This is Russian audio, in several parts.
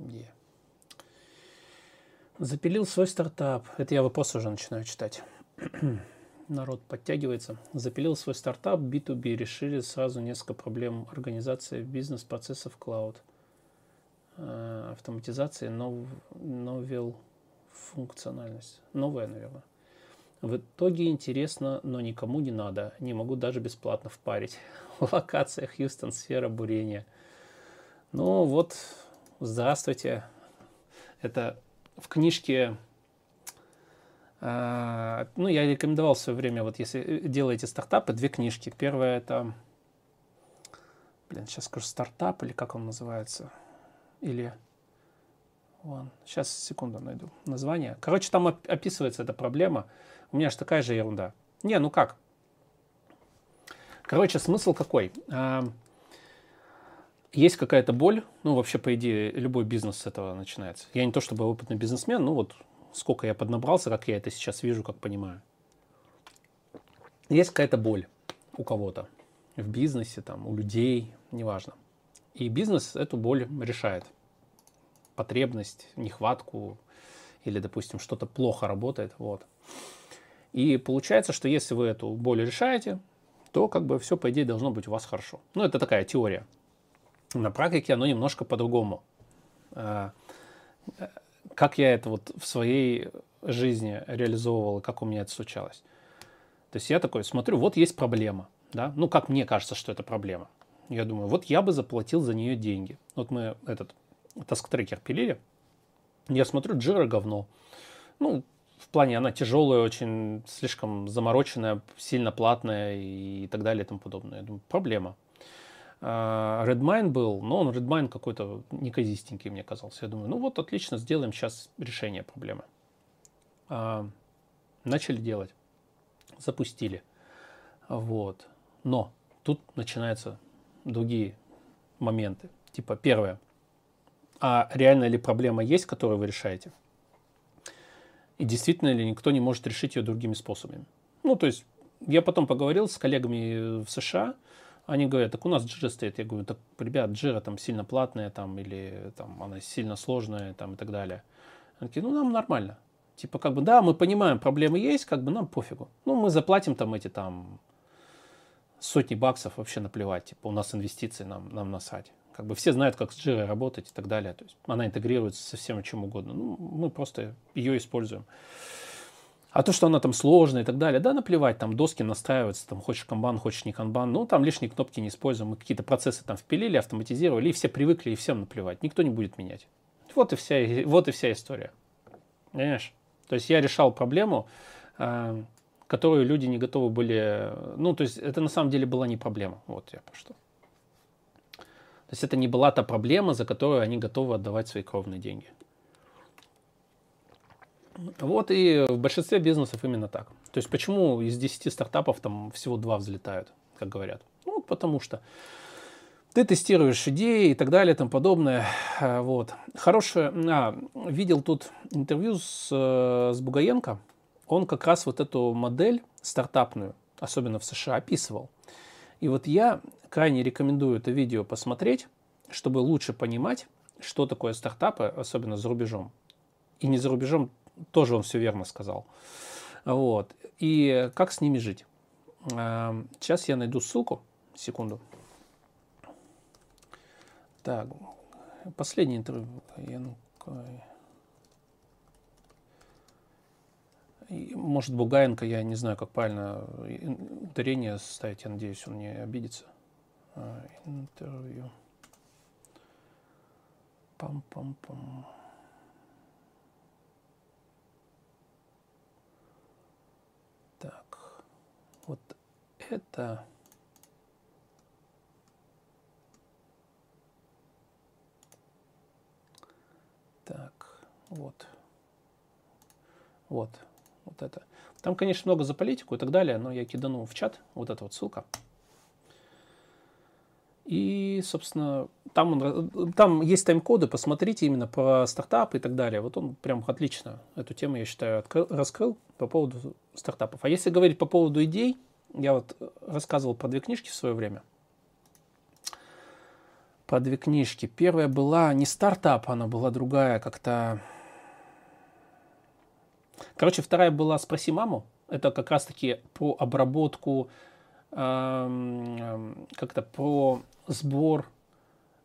Yeah. Запилил свой стартап. Это я вопрос уже начинаю читать. Народ подтягивается. Запилил свой стартап B2B. Решили сразу несколько проблем организации бизнес-процессов клауд. Э, автоматизации, нов, новел функциональность. Новая, наверное. В итоге интересно, но никому не надо. Не могу даже бесплатно впарить. Локация Хьюстон, сфера бурения. Ну вот, здравствуйте. Это в книжке, э, ну, я рекомендовал в свое время, вот если делаете стартапы, две книжки. Первая это, блин, сейчас скажу, стартап или как он называется, или, вон, сейчас, секунду, найду название. Короче, там описывается эта проблема. У меня же такая же ерунда. Не, ну как? Короче, смысл какой? Есть какая-то боль, ну, вообще, по идее, любой бизнес с этого начинается. Я не то чтобы опытный бизнесмен, ну, вот сколько я поднабрался, как я это сейчас вижу, как понимаю. Есть какая-то боль у кого-то в бизнесе, там, у людей, неважно. И бизнес эту боль решает. Потребность, нехватку или, допустим, что-то плохо работает, вот. И получается, что если вы эту боль решаете, то как бы все, по идее, должно быть у вас хорошо. Ну, это такая теория. На практике оно немножко по-другому. А, как я это вот в своей жизни реализовывал, как у меня это случалось. То есть я такой смотрю, вот есть проблема, да, ну как мне кажется, что это проблема. Я думаю, вот я бы заплатил за нее деньги. Вот мы этот таск-трекер пилили, я смотрю, джира говно. Ну, в плане она тяжелая, очень слишком замороченная, сильно платная и так далее и тому подобное. Я думаю, проблема. А, Redmine был, но он Redmine какой-то неказистенький мне казался. Я думаю, ну вот отлично, сделаем сейчас решение проблемы. А, начали делать, запустили. Вот. Но тут начинаются другие моменты. Типа, первое. А реально ли проблема есть, которую вы решаете? И действительно ли никто не может решить ее другими способами? Ну, то есть, я потом поговорил с коллегами в США, они говорят, так у нас джира стоит. Я говорю, так, ребят, джира там сильно платная, там, или там она сильно сложная, там, и так далее. Они такие, ну, нам нормально. Типа, как бы, да, мы понимаем, проблемы есть, как бы нам пофигу. Ну, мы заплатим там эти там сотни баксов, вообще наплевать. Типа, у нас инвестиции, нам, нам насать. Как бы все знают, как с Jira работать и так далее. То есть она интегрируется со всем чем угодно. Ну, мы просто ее используем. А то, что она там сложная и так далее, да, наплевать, там доски настраиваются, там хочешь канбан, хочешь не канбан, ну там лишние кнопки не используем, мы какие-то процессы там впилили, автоматизировали, и все привыкли, и всем наплевать, никто не будет менять. Вот и вся, вот и вся история. Понимаешь? То есть я решал проблему, э, которую люди не готовы были, ну, то есть это на самом деле была не проблема, вот я по что. То есть это не была та проблема, за которую они готовы отдавать свои кровные деньги. Вот и в большинстве бизнесов именно так. То есть почему из 10 стартапов там всего два взлетают, как говорят? Ну, потому что ты тестируешь идеи и так далее и тому подобное. А, вот. Хорошее. А, видел тут интервью с, э, с Бугаенко. Он как раз вот эту модель стартапную, особенно в США, описывал. И вот я крайне рекомендую это видео посмотреть, чтобы лучше понимать, что такое стартапы, особенно за рубежом. И не за рубежом тоже он все верно сказал. Вот. И как с ними жить? Эм, сейчас я найду ссылку. Секунду. Так, последний интервью. Может, Бугаенко, я не знаю, как правильно ударение ставить, я надеюсь, он не обидится. А, интервью. Пам-пам-пам. Вот это так вот. Вот вот это. Там конечно много за политику и так далее но я кидану в чат. Вот эта вот ссылка и, собственно, там, он, там есть тайм-коды, посмотрите именно про стартапы и так далее. Вот он прям отлично эту тему, я считаю, открыл, раскрыл по поводу стартапов. А если говорить по поводу идей, я вот рассказывал про две книжки в свое время. по две книжки. Первая была не стартап, она была другая, как-то... Короче, вторая была «Спроси маму». Это как раз-таки про обработку, эм, как-то про сбор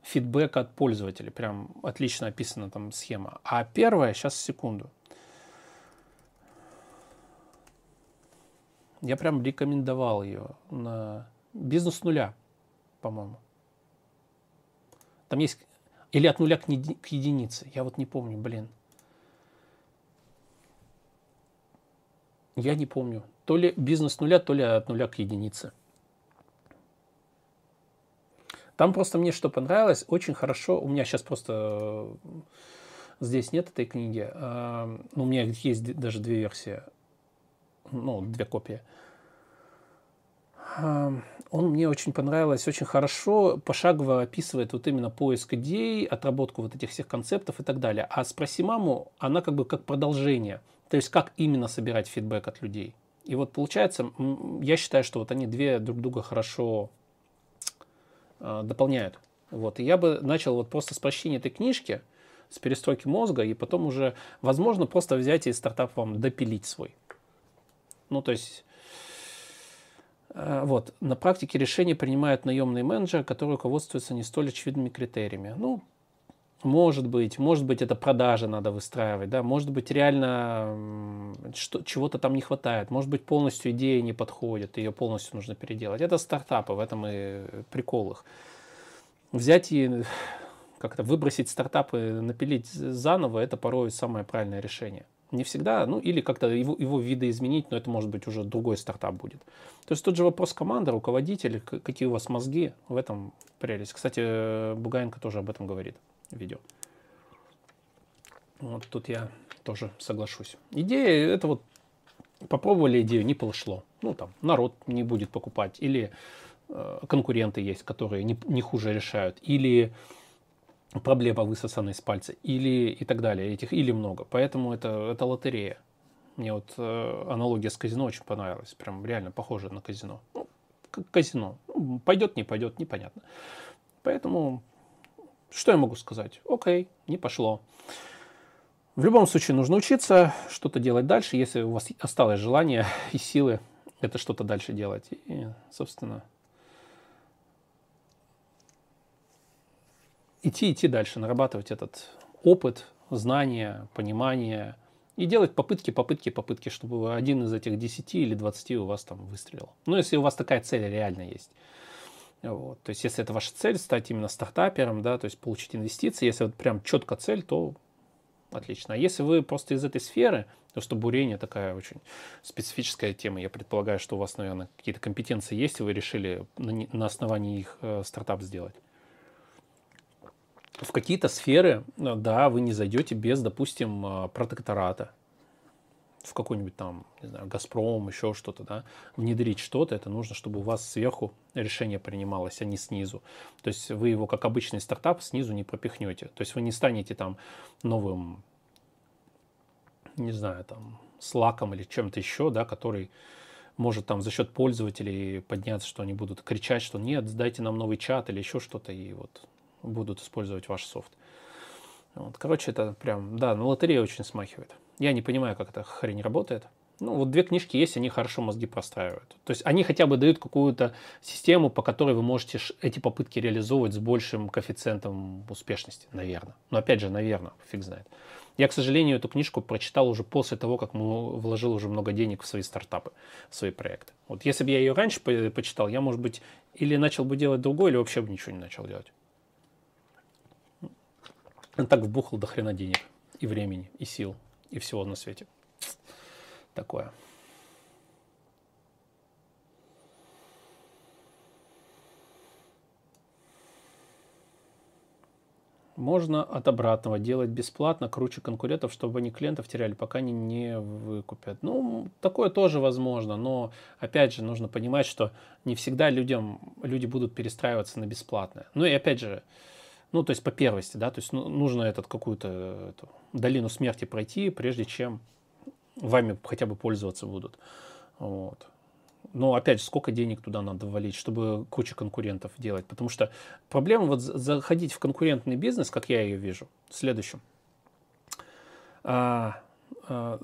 фидбэка от пользователей. Прям отлично описана там схема. А первая, сейчас секунду. Я прям рекомендовал ее на бизнес нуля, по-моему. Там есть или от нуля к, не, к единице. Я вот не помню, блин. Я не помню. То ли бизнес нуля, то ли от нуля к единице. Там просто мне что понравилось, очень хорошо, у меня сейчас просто э, здесь нет этой книги, а, ну, у меня есть даже две версии, ну, две копии. А, он мне очень понравилось, очень хорошо, пошагово описывает вот именно поиск идей, отработку вот этих всех концептов и так далее. А «Спроси маму», она как бы как продолжение, то есть как именно собирать фидбэк от людей. И вот получается, я считаю, что вот они две друг друга хорошо дополняют. Вот. И я бы начал вот просто с прочтения этой книжки, с перестройки мозга, и потом уже, возможно, просто взять и стартап вам допилить свой. Ну, то есть Э, вот. На практике решения принимают наемные менеджеры, которые руководствуются не столь очевидными критериями. Ну, может быть, может быть, это продажи надо выстраивать, да, может быть, реально что, чего-то там не хватает, может быть, полностью идея не подходит, ее полностью нужно переделать. Это стартапы, в этом и прикол их. Взять и как-то выбросить стартапы, напилить заново, это порой самое правильное решение. Не всегда, ну или как-то его, его видоизменить, но это может быть уже другой стартап будет. То есть тот же вопрос команды, руководитель, какие у вас мозги, в этом прелесть. Кстати, Бугаенко тоже об этом говорит видео. Вот тут я тоже соглашусь. Идея, это вот попробовали идею, не пошло. Ну там народ не будет покупать. Или э, конкуренты есть, которые не, не хуже решают. Или проблема высосана из пальца, или и так далее, этих или много. Поэтому это, это лотерея. Мне вот э, аналогия с казино очень понравилась, прям реально похоже на казино. Ну, казино. Ну, пойдет, не пойдет, непонятно. Поэтому, что я могу сказать? Окей, не пошло. В любом случае нужно учиться что-то делать дальше, если у вас осталось желание и силы это что-то дальше делать. И, собственно, идти, идти дальше, нарабатывать этот опыт, знания, понимание и делать попытки, попытки, попытки, чтобы один из этих 10 или 20 у вас там выстрелил. Ну, если у вас такая цель реально есть. Вот. То есть, если это ваша цель, стать именно стартапером, да, то есть получить инвестиции, если вот прям четко цель, то отлично. А если вы просто из этой сферы, то что бурение такая очень специфическая тема, я предполагаю, что у вас, наверное, какие-то компетенции есть, и вы решили на, основании их э, стартап сделать в какие-то сферы, э, да, вы не зайдете без, допустим, э, протектората. В какой-нибудь там, не знаю, Газпром, еще что-то, да, внедрить что-то, это нужно, чтобы у вас сверху решение принималось, а не снизу. То есть вы его, как обычный стартап, снизу не пропихнете. То есть вы не станете там новым, не знаю, там, слаком или чем-то еще, да, который может там за счет пользователей подняться, что они будут кричать, что нет, сдайте нам новый чат или еще что-то, и вот будут использовать ваш софт. Вот. Короче, это прям, да, на лотерею очень смахивает. Я не понимаю, как эта хрень работает. Ну, вот две книжки есть, они хорошо мозги простраивают. То есть они хотя бы дают какую-то систему, по которой вы можете эти попытки реализовывать с большим коэффициентом успешности, наверное. Но опять же, наверное, фиг знает. Я, к сожалению, эту книжку прочитал уже после того, как мы вложил уже много денег в свои стартапы, в свои проекты. Вот если бы я ее раньше почитал, я, может быть, или начал бы делать другое, или вообще бы ничего не начал делать. Он так вбухал до хрена денег и времени, и сил, и всего на свете. Такое. Можно от обратного делать бесплатно, круче конкурентов, чтобы они клиентов теряли, пока они не выкупят. Ну, такое тоже возможно, но опять же нужно понимать, что не всегда людям, люди будут перестраиваться на бесплатное. Ну и опять же, ну, то есть по первости, да, то есть ну, нужно этот какую-то эту, долину смерти пройти, прежде чем вами хотя бы пользоваться будут. Вот. Но опять же, сколько денег туда надо ввалить, чтобы кучу конкурентов делать? Потому что проблема вот заходить в конкурентный бизнес, как я ее вижу, в следующем. А, а,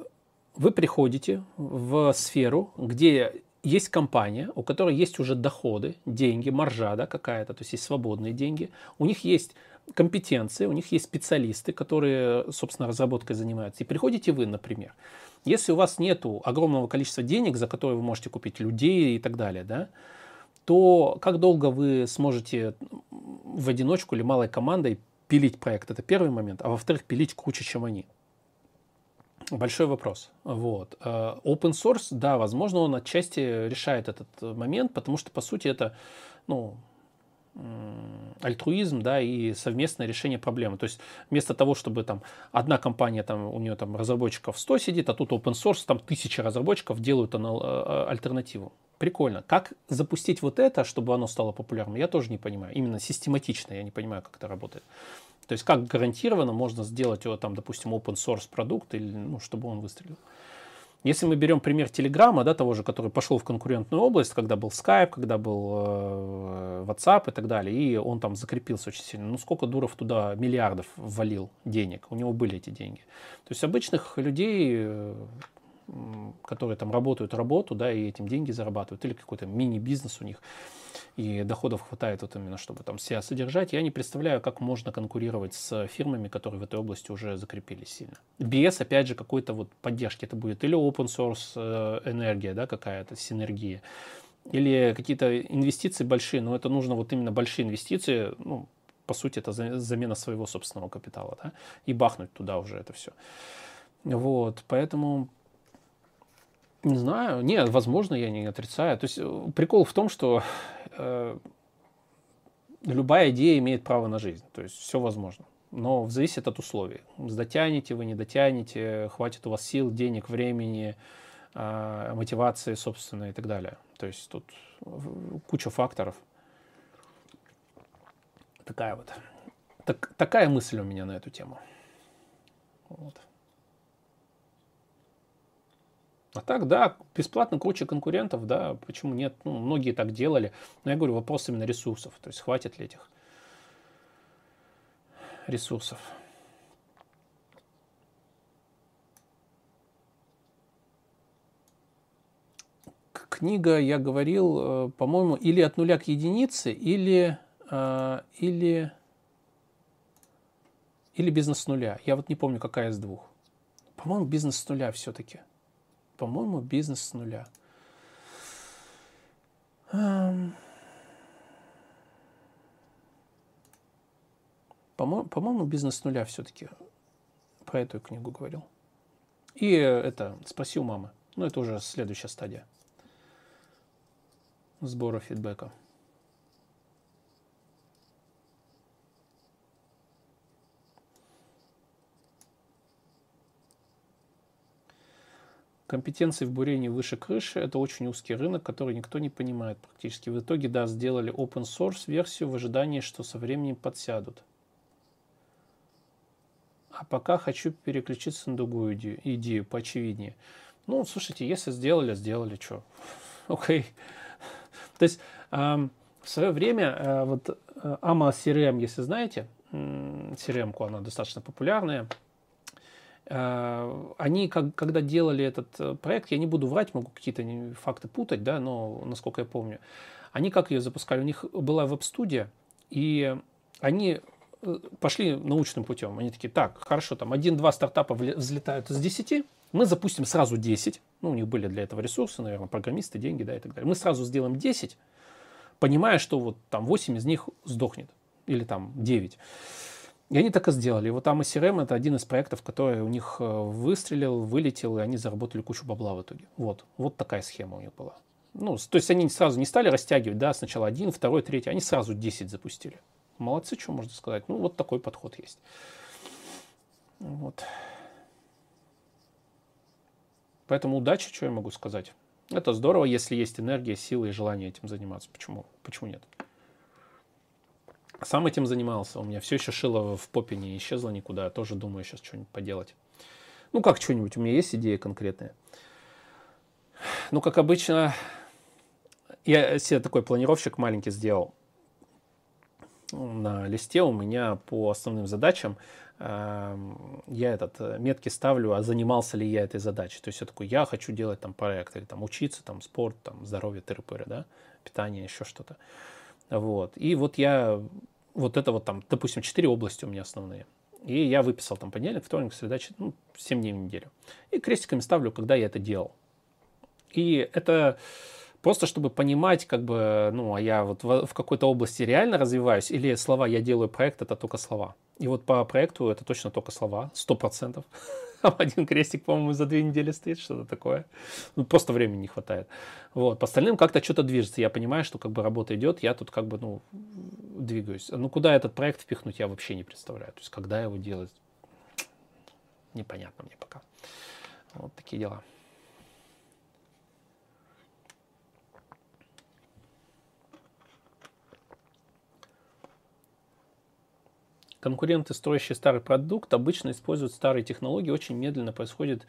вы приходите в сферу, где есть компания, у которой есть уже доходы, деньги, маржа да, какая-то, то есть есть свободные деньги, у них есть компетенции, у них есть специалисты, которые, собственно, разработкой занимаются. И приходите вы, например, если у вас нет огромного количества денег, за которые вы можете купить людей и так далее, да, то как долго вы сможете в одиночку или малой командой пилить проект? Это первый момент. А во-вторых, пилить круче, чем они. Большой вопрос. Вот. Э, open source, да, возможно, он отчасти решает этот момент, потому что, по сути, это ну, альтруизм, да, и совместное решение проблемы. То есть вместо того, чтобы там одна компания, там у нее там разработчиков 100 сидит, а тут open source, там тысячи разработчиков делают э, альтернативу. Прикольно. Как запустить вот это, чтобы оно стало популярным, я тоже не понимаю. Именно систематично я не понимаю, как это работает. То есть как гарантированно можно сделать его там, допустим, open source продукт, или, ну, чтобы он выстрелил. Если мы берем пример Телеграма, да, того же, который пошел в конкурентную область, когда был Skype, когда был э, WhatsApp и так далее, и он там закрепился очень сильно. Ну, сколько Дуров туда миллиардов ввалил денег? У него были эти деньги. То есть обычных людей, э, которые там работают работу, да, и этим деньги зарабатывают, или какой-то мини-бизнес у них, и доходов хватает вот именно, чтобы там себя содержать, я не представляю, как можно конкурировать с фирмами, которые в этой области уже закрепились сильно. Без, опять же, какой-то вот поддержки. Это будет или open source э, энергия, да, какая-то синергия, или какие-то инвестиции большие, но это нужно вот именно большие инвестиции, ну, по сути, это замена своего собственного капитала, да, и бахнуть туда уже это все. Вот, поэтому не знаю. Нет, возможно, я не отрицаю. То есть э, прикол в том, что любая идея имеет право на жизнь. То есть все возможно. Но зависит от условий. Дотянете вы, не дотянете, хватит у вас сил, денег, времени, э, мотивации собственной и так далее. То есть тут куча факторов. Такая вот. Так, такая мысль у меня на эту тему. Вот. А так, да, бесплатно куча конкурентов, да, почему нет? Ну, многие так делали. Но я говорю, вопрос именно ресурсов. То есть хватит ли этих ресурсов. Книга, я говорил, э, по-моему, или от нуля к единице, или, э, или, или бизнес с нуля. Я вот не помню, какая из двух. По-моему, бизнес с нуля все-таки по-моему, бизнес с нуля. По-моему, по бизнес с нуля все-таки про эту книгу говорил. И это «Спроси у мамы». Ну, это уже следующая стадия сбора фидбэка. Компетенции в бурении выше крыши – это очень узкий рынок, который никто не понимает практически. В итоге, да, сделали open source версию в ожидании, что со временем подсядут. А пока хочу переключиться на другую идею, идею поочевиднее. Ну, слушайте, если сделали, сделали, что? Окей. Okay. То есть э, в свое время э, вот э, AMA CRM, если знаете, CRM-ку, она достаточно популярная, они, как, когда делали этот э, проект, я не буду врать, могу какие-то факты путать, да, но насколько я помню, они как ее запускали? У них была веб-студия, и они э, пошли научным путем. Они такие, так, хорошо, там один-два стартапа взлетают из 10, мы запустим сразу 10, ну, у них были для этого ресурсы, наверное, программисты, деньги, да, и так далее. Мы сразу сделаем 10, понимая, что вот там 8 из них сдохнет, или там 9. И они так и сделали. И вот там CRM это один из проектов, который у них э, выстрелил, вылетел, и они заработали кучу бабла в итоге. Вот, вот такая схема у них была. Ну, то есть они сразу не стали растягивать, да, сначала один, второй, третий, они сразу 10 запустили. Молодцы, что можно сказать. Ну, вот такой подход есть. Вот. Поэтому удачи, что я могу сказать. Это здорово, если есть энергия, сила и желание этим заниматься. Почему? Почему нет? Сам этим занимался. У меня все еще шило в попе не исчезло никуда. Я тоже думаю сейчас что-нибудь поделать. Ну, как что-нибудь. У меня есть идея конкретная. Ну, как обычно, я себе такой планировщик маленький сделал. На листе у меня по основным задачам эм, я этот э, метки ставлю, а занимался ли я этой задачей. То есть я такой, я хочу делать там проект, или там учиться, там спорт, там здоровье, тыры да, питание, еще что-то. Вот. И вот я, вот это вот там, допустим, четыре области у меня основные. И я выписал там понедельник, вторник, среда, ну, 7 дней в неделю. И крестиками ставлю, когда я это делал. И это просто чтобы понимать, как бы, ну, а я вот в, какой-то области реально развиваюсь, или слова «я делаю проект» — это только слова. И вот по проекту это точно только слова, сто процентов. Один крестик, по-моему, за две недели стоит, что-то такое. Ну, просто времени не хватает. Вот. По остальным как-то что-то движется. Я понимаю, что как бы работа идет, я тут как бы, ну, двигаюсь. Ну, куда этот проект впихнуть, я вообще не представляю. То есть, когда его делать, непонятно мне пока. Вот такие дела. Конкуренты, строящие старый продукт, обычно используют старые технологии, очень медленно происходит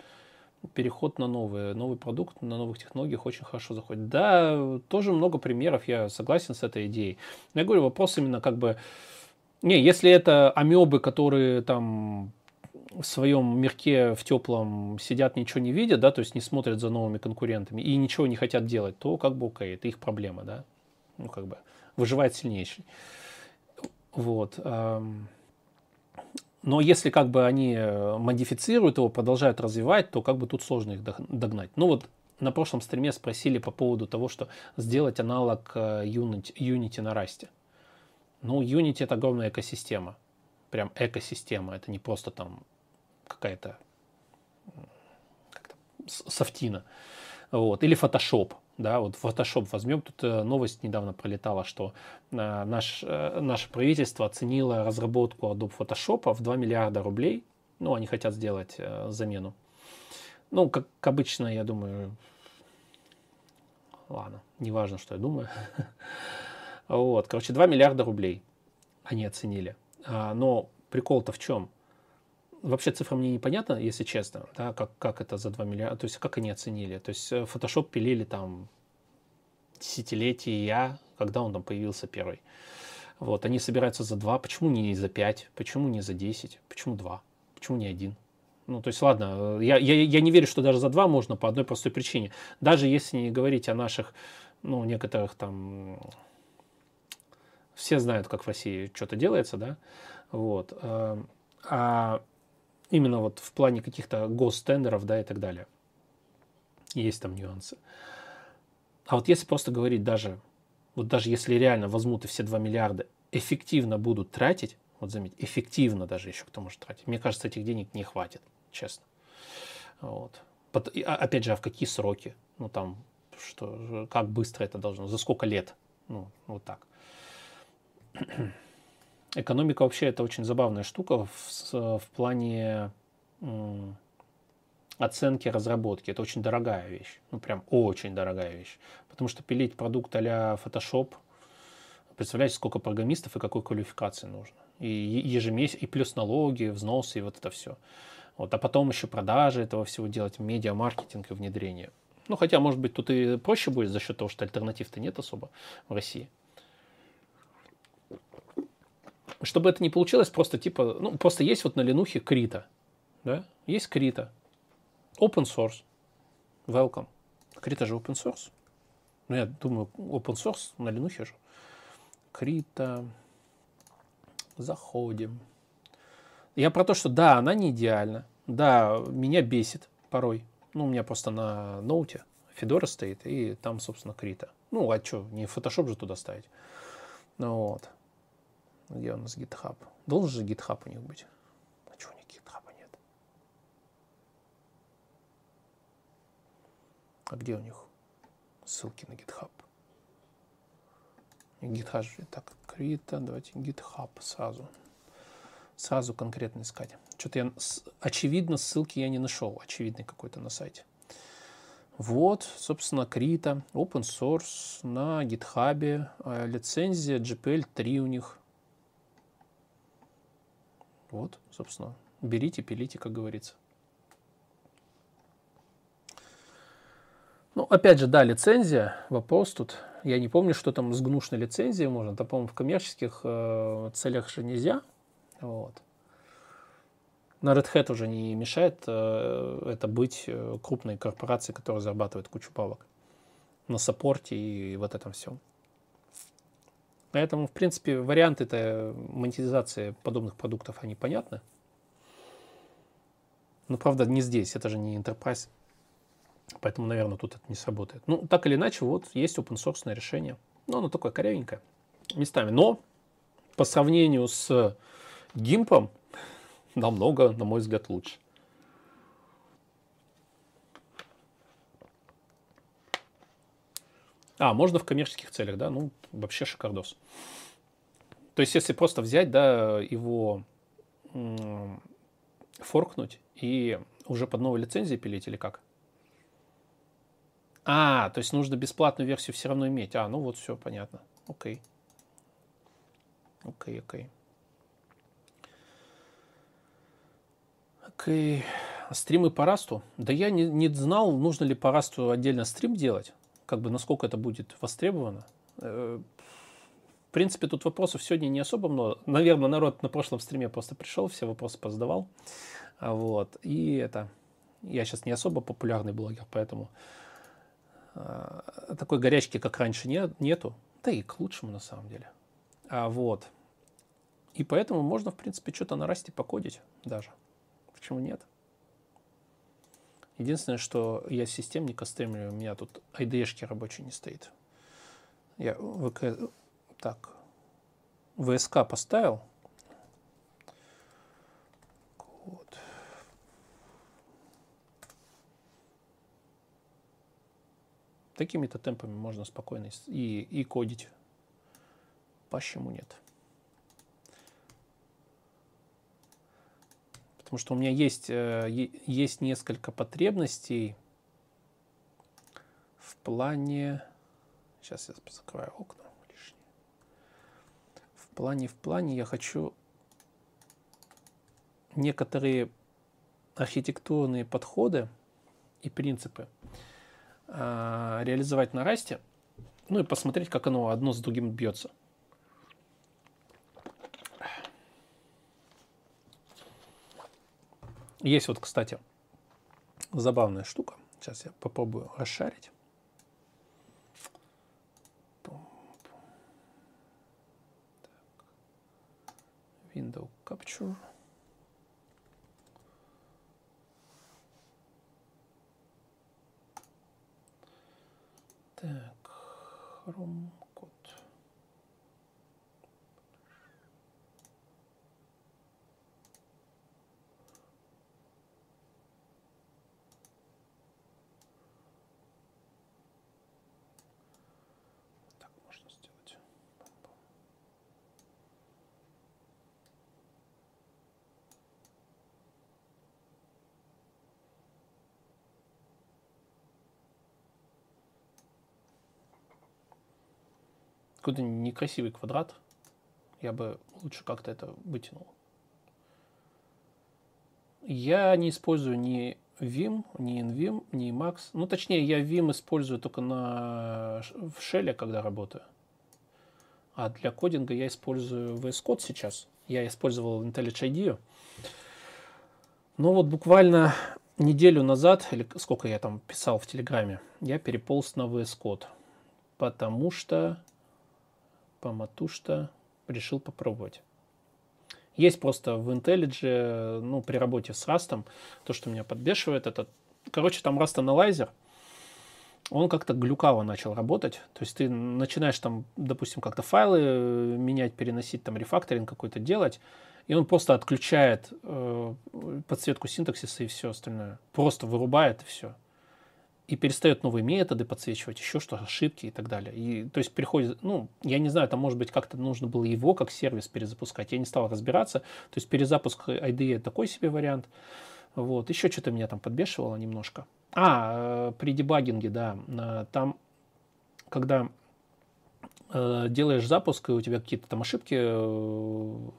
переход на новые. Новый продукт на новых технологиях очень хорошо заходит. Да, тоже много примеров, я согласен с этой идеей. Но я говорю, вопрос именно как бы... Не, если это амебы, которые там в своем мирке в теплом сидят, ничего не видят, да, то есть не смотрят за новыми конкурентами и ничего не хотят делать, то как бы окей, это их проблема, да. Ну, как бы выживает сильнейший. Вот. Но если как бы они э, модифицируют его, продолжают развивать, то как бы тут сложно их догнать. Ну вот на прошлом стриме спросили по поводу того, что сделать аналог э, Unity, Unity на расте. Ну, Unity это огромная экосистема. Прям экосистема. Это не просто там какая-то как софтина. Вот. Или Photoshop. Да, вот Photoshop возьмем, тут э, новость недавно пролетала, что э, наш, э, наше правительство оценило разработку Adobe Photoshop в 2 миллиарда рублей. Ну, они хотят сделать замену. Ну, как обычно, я думаю, ладно, неважно, что я думаю. Вот, короче, 2 миллиарда рублей они оценили. А, но прикол-то в чем? вообще цифра мне непонятна, если честно, да, как, как это за 2 миллиарда, то есть как они оценили. То есть Photoshop пилили там десятилетия, когда он там появился первый. Вот, они собираются за 2, почему не за 5, почему не за 10, почему 2, почему не один? Ну, то есть, ладно, э, я, я, я не верю, что даже за 2 можно по одной простой причине. Даже если не говорить о наших, ну, некоторых там... Все знают, как в России что-то делается, да? Вот. Э, а Именно вот в плане каких-то гостендеров, да, и так далее. Есть там нюансы. А вот если просто говорить даже, вот даже если реально возьмут и все 2 миллиарда эффективно будут тратить, вот заметь, эффективно даже еще кто может тратить, мне кажется, этих денег не хватит, честно. Вот. А, опять же, а в какие сроки? Ну там, что, как быстро это должно, за сколько лет? Ну, вот так. Экономика вообще это очень забавная штука в, в плане оценки разработки. Это очень дорогая вещь. Ну, прям очень дорогая вещь. Потому что пилить продукт а Photoshop, представляете, сколько программистов и какой квалификации нужно. И ежемесячно, и плюс налоги, взносы, и вот это все. Вот, а потом еще продажи этого всего делать, медиа, маркетинг и внедрение. Ну, хотя, может быть, тут и проще будет за счет того, что альтернатив-то нет особо в России. Чтобы это не получилось просто типа, ну, просто есть вот на Ленухе Крита, да, есть Крита, open source, welcome. Крита же open source. Ну, я думаю, open source на Ленухе же. Крита, заходим. Я про то, что да, она не идеальна, да, меня бесит порой. Ну, у меня просто на ноуте Федора стоит, и там, собственно, Крита. Ну, а что, не Photoshop же туда ставить. Ну, вот. Где у нас GitHub? Должен же GitHub у них быть. А чего у них GitHub нет? А где у них ссылки на GitHub? GitHub же так открыто. Давайте GitHub сразу. Сразу конкретно искать. Что-то я... Очевидно, ссылки я не нашел. Очевидный какой-то на сайте. Вот, собственно, Крита, open source на GitHub, э, лицензия GPL 3 у них. Вот, собственно, берите, пилите, как говорится. Ну, опять же, да, лицензия, вопрос тут, Я не помню, что там с гнушной лицензией можно. Там, по-моему, в коммерческих э, целях же нельзя. Вот. На Red Hat уже не мешает э, это быть э, крупной корпорацией, которая зарабатывает кучу бабок на саппорте и вот этом всем. Поэтому, в принципе, варианты-то монетизации подобных продуктов, они понятны. Но, правда, не здесь, это же не Enterprise. Поэтому, наверное, тут это не сработает. Ну, так или иначе, вот есть open source решение. Но оно такое корявенькое местами. Но по сравнению с гимпом намного, на мой взгляд, лучше. А, можно в коммерческих целях, да? Ну, вообще шикардос. То есть, если просто взять, да, его форкнуть и уже под новой лицензией пилить или как? А, то есть нужно бесплатную версию все равно иметь. А, ну вот все, понятно. Окей. Окей, окей. Окей. Стримы по расту? Да я не, не знал, нужно ли по расту отдельно стрим делать. Как бы насколько это будет востребовано. Э, в принципе, тут вопросов сегодня не особо много. Наверное, народ на прошлом стриме просто пришел, все вопросы позадавал. Вот. И это... Я сейчас не особо популярный блогер, поэтому такой горячки, как раньше, нет, нету. Да и к лучшему, на самом деле. А вот. И поэтому можно, в принципе, что-то на покодить даже. Почему нет? Единственное, что я системника стримлю, у меня тут IDE-шки рабочей не стоит. Я ВК... Так. ВСК поставил. Такими-то темпами можно спокойно и, и кодить. Почему нет? Потому что у меня есть, э, есть несколько потребностей в плане... Сейчас я закрываю окна лишние. В плане, в плане я хочу некоторые архитектурные подходы и принципы реализовать на расте, ну и посмотреть, как оно одно с другим бьется. Есть вот, кстати, забавная штука. Сейчас я попробую расшарить. Window Capture. Так, Chrome. Какой-то некрасивый квадрат. Я бы лучше как-то это вытянул. Я не использую ни Vim, ни NVim, ни Max. Ну, точнее, я Vim использую только на, в шеле, когда работаю. А для кодинга я использую VS Code сейчас. Я использовал IntelliJ IDEA. Но вот буквально неделю назад, или сколько я там писал в Телеграме, я переполз на VS Code. Потому что потому что решил попробовать. Есть просто в IntelliJ, ну, при работе с Rust, то, что меня подбешивает, это, короче, там Rust Analyzer, он как-то глюкаво начал работать. То есть ты начинаешь там, допустим, как-то файлы менять, переносить, там рефакторинг какой-то делать, и он просто отключает э, подсветку синтаксиса и все остальное. Просто вырубает и все и перестает новые методы подсвечивать, еще что, ошибки и так далее. И, то есть приходит, ну, я не знаю, там, может быть, как-то нужно было его как сервис перезапускать. Я не стал разбираться. То есть перезапуск IDE такой себе вариант. Вот. Еще что-то меня там подбешивало немножко. А, э, при дебагинге, да, э, там, когда э, делаешь запуск, и у тебя какие-то там ошибки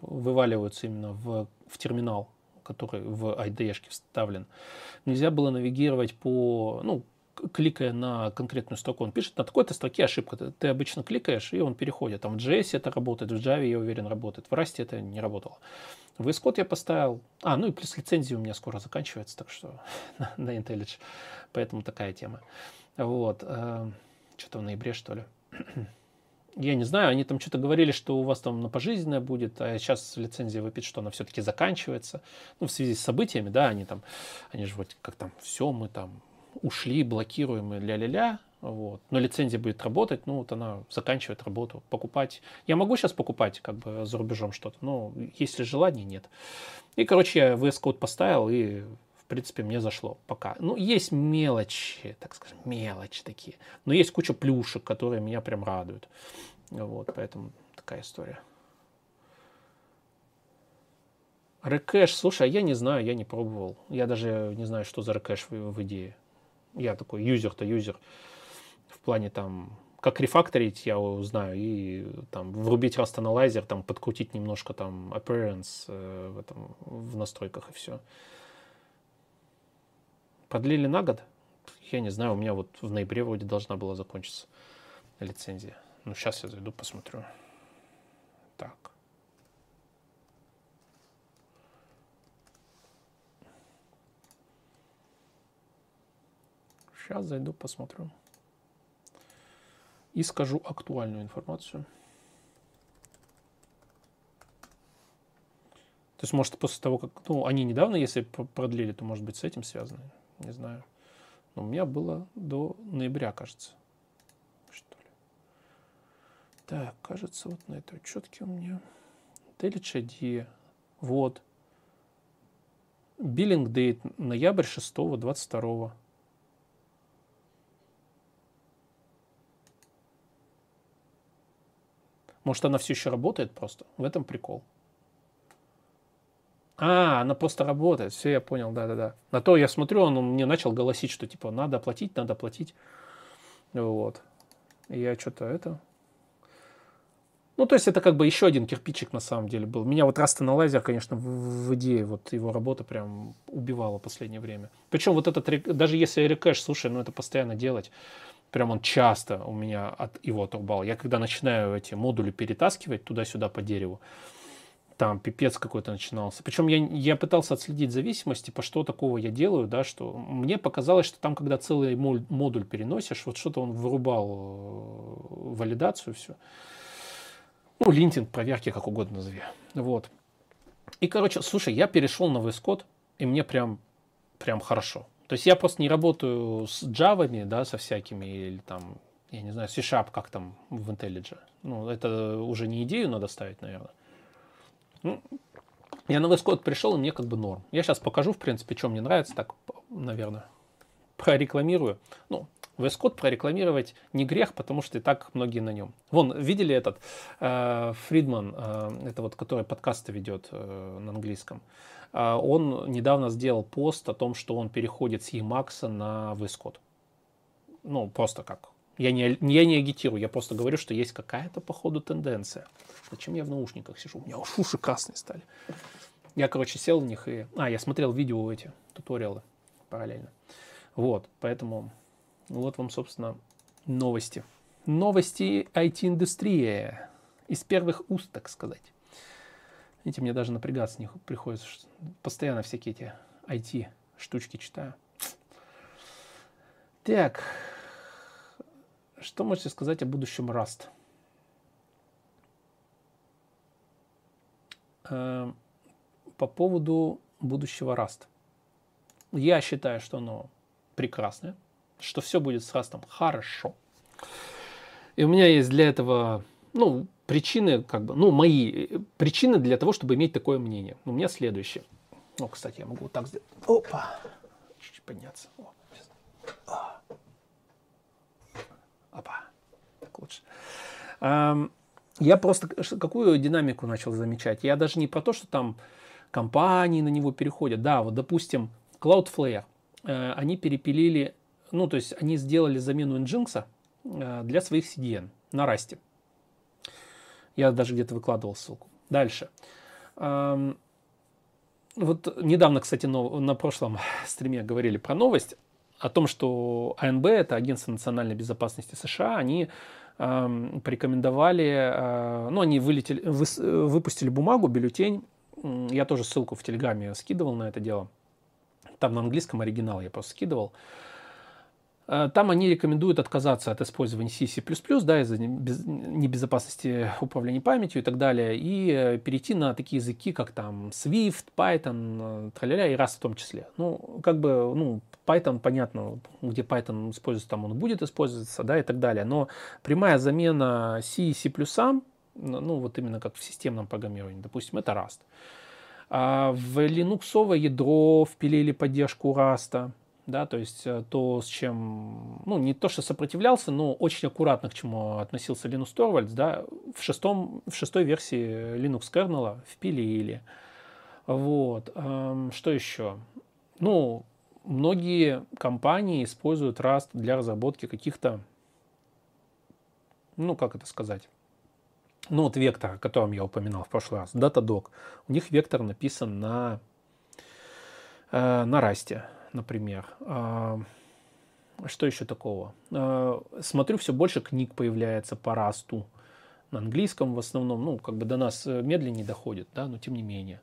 вываливаются именно в, в терминал, который в IDE вставлен, нельзя было навигировать по, ну, кликая на конкретную строку, он пишет, на такой-то строке ошибка. Ты, обычно кликаешь, и он переходит. Там в JS это работает, в Java, я уверен, работает. В Rust это не работало. В VS я поставил... А, ну и плюс лицензия у меня скоро заканчивается, так что на IntelliJ. Поэтому такая тема. Вот. Э, что-то в ноябре, что ли. Я не знаю, они там что-то говорили, что у вас там на пожизненное будет, а сейчас лицензия выпит, что она все-таки заканчивается. Ну, в связи с событиями, да, они там, они же вот как там, все, мы там ушли, блокируем и ля-ля-ля, вот. Но лицензия будет работать, ну вот она заканчивает работу. Покупать. Я могу сейчас покупать как бы за рубежом что-то, но если желания нет. И, короче, я VS Code поставил, и, в принципе, мне зашло пока. Ну, есть мелочи, так скажем, мелочи такие. Но есть куча плюшек, которые меня прям радуют. Вот, поэтому такая история. Рэкэш, слушай, а я не знаю, я не пробовал. Я даже не знаю, что за рэкэш в, в идее. Я такой юзер-то юзер. В плане там, как рефакторить, я узнаю, и там врубить Rust Analyzer, там подкрутить немножко там appearance э, в, этом, в настройках и все. Продлили на год? Я не знаю, у меня вот в ноябре вроде должна была закончиться лицензия. Ну, сейчас я зайду, посмотрю. Так. Сейчас зайду, посмотрю. И скажу актуальную информацию. То есть, может, после того, как... Ну, они недавно, если продлили, то, может быть, с этим связано. Не знаю. Но у меня было до ноября, кажется. Так, кажется, вот на этой учетке у меня ID. Вот. Биллинг дейт ноябрь 6 22 Может, она все еще работает просто? В этом прикол. А, она просто работает. Все, я понял, да-да-да. На то я смотрю, он мне начал голосить, что типа надо платить, надо платить. Вот. Я что-то это ну, то есть это как бы еще один кирпичик на самом деле был. Меня вот Rust Analyzer, конечно, в, в идее вот его работа прям убивала в последнее время. Причем вот этот, даже если рекэш, слушай, ну это постоянно делать, прям он часто у меня от его отрубал. Я когда начинаю эти модули перетаскивать туда-сюда по дереву, там пипец какой-то начинался. Причем я, я пытался отследить зависимости, по что такого я делаю, да, что мне показалось, что там, когда целый модуль переносишь, вот что-то он вырубал э, валидацию все ну, линтинг, проверки, как угодно назови. Вот. И, короче, слушай, я перешел на VS Code, и мне прям, прям хорошо. То есть я просто не работаю с Java, да, со всякими, или там, я не знаю, C-Sharp, как там в IntelliJ. Ну, это уже не идею надо ставить, наверное. Ну, я на VS Code пришел, и мне как бы норм. Я сейчас покажу, в принципе, что мне нравится, так, наверное, прорекламирую. Ну, VS Code прорекламировать не грех, потому что и так многие на нем. Вон, видели этот э, Фридман, э, это вот, который подкасты ведет э, на английском. Э, он недавно сделал пост о том, что он переходит с Emacs на VS Code. Ну, просто как. Я не, я не агитирую, я просто говорю, что есть какая-то, походу, тенденция. Зачем я в наушниках сижу? У меня уж уши красные стали. Я, короче, сел в них и... А, я смотрел видео эти, туториалы параллельно. Вот, поэтому вот вам, собственно, новости. Новости IT-индустрии. Из первых уст, так сказать. Видите, мне даже напрягаться не приходится. Постоянно всякие эти IT-штучки читаю. Так, что можете сказать о будущем Rust? Эм, по поводу будущего Rust. Я считаю, что оно прекрасное что все будет с растом хорошо. И у меня есть для этого, ну, причины, как бы, ну, мои причины для того, чтобы иметь такое мнение. У меня следующее. О, кстати, я могу вот так сделать. Опа. Чуть-чуть подняться. О, а. Опа. Так лучше. Я просто какую динамику начал замечать? Я даже не про то, что там компании на него переходят. Да, вот, допустим, Cloudflare. Э, они перепилили ну, то есть они сделали замену Nginx э, для своих CDN на Расте. Я даже где-то выкладывал ссылку. Дальше. Вот недавно, кстати, на прошлом стриме говорили про новость. о том, что АНБ, это Агентство национальной безопасности США, они порекомендовали, э, ну, они вылетели, вы, выпустили бумагу, бюллетень, я тоже ссылку в Телеграме скидывал на это дело, там на английском оригинал я просто скидывал, там они рекомендуют отказаться от использования C, C++, да, из-за небезопасности управления памятью и так далее, и э, перейти на такие языки, как там Swift, Python, траля и Rust в том числе. Ну, как бы, ну, Python, понятно, где Python используется, там он будет использоваться, да, и так далее. Но прямая замена C и C++, ну, вот именно как в системном программировании, допустим, это Rust. А в Linux ядро впилили поддержку Rust, да, то есть э, то, с чем, ну, не то, что сопротивлялся, но очень аккуратно к чему относился Linus Torvalds, да, в, шестом, в шестой версии Linux kernel впилили. Вот, эм, что еще? Ну, многие компании используют Rust для разработки каких-то, ну, как это сказать, ну, вот вектор, о котором я упоминал в прошлый раз, Datadog, у них вектор написан на, э, на Rust например. А, что еще такого? А, смотрю, все больше книг появляется по расту. На английском в основном, ну, как бы до нас э, медленнее доходит, да, но тем не менее.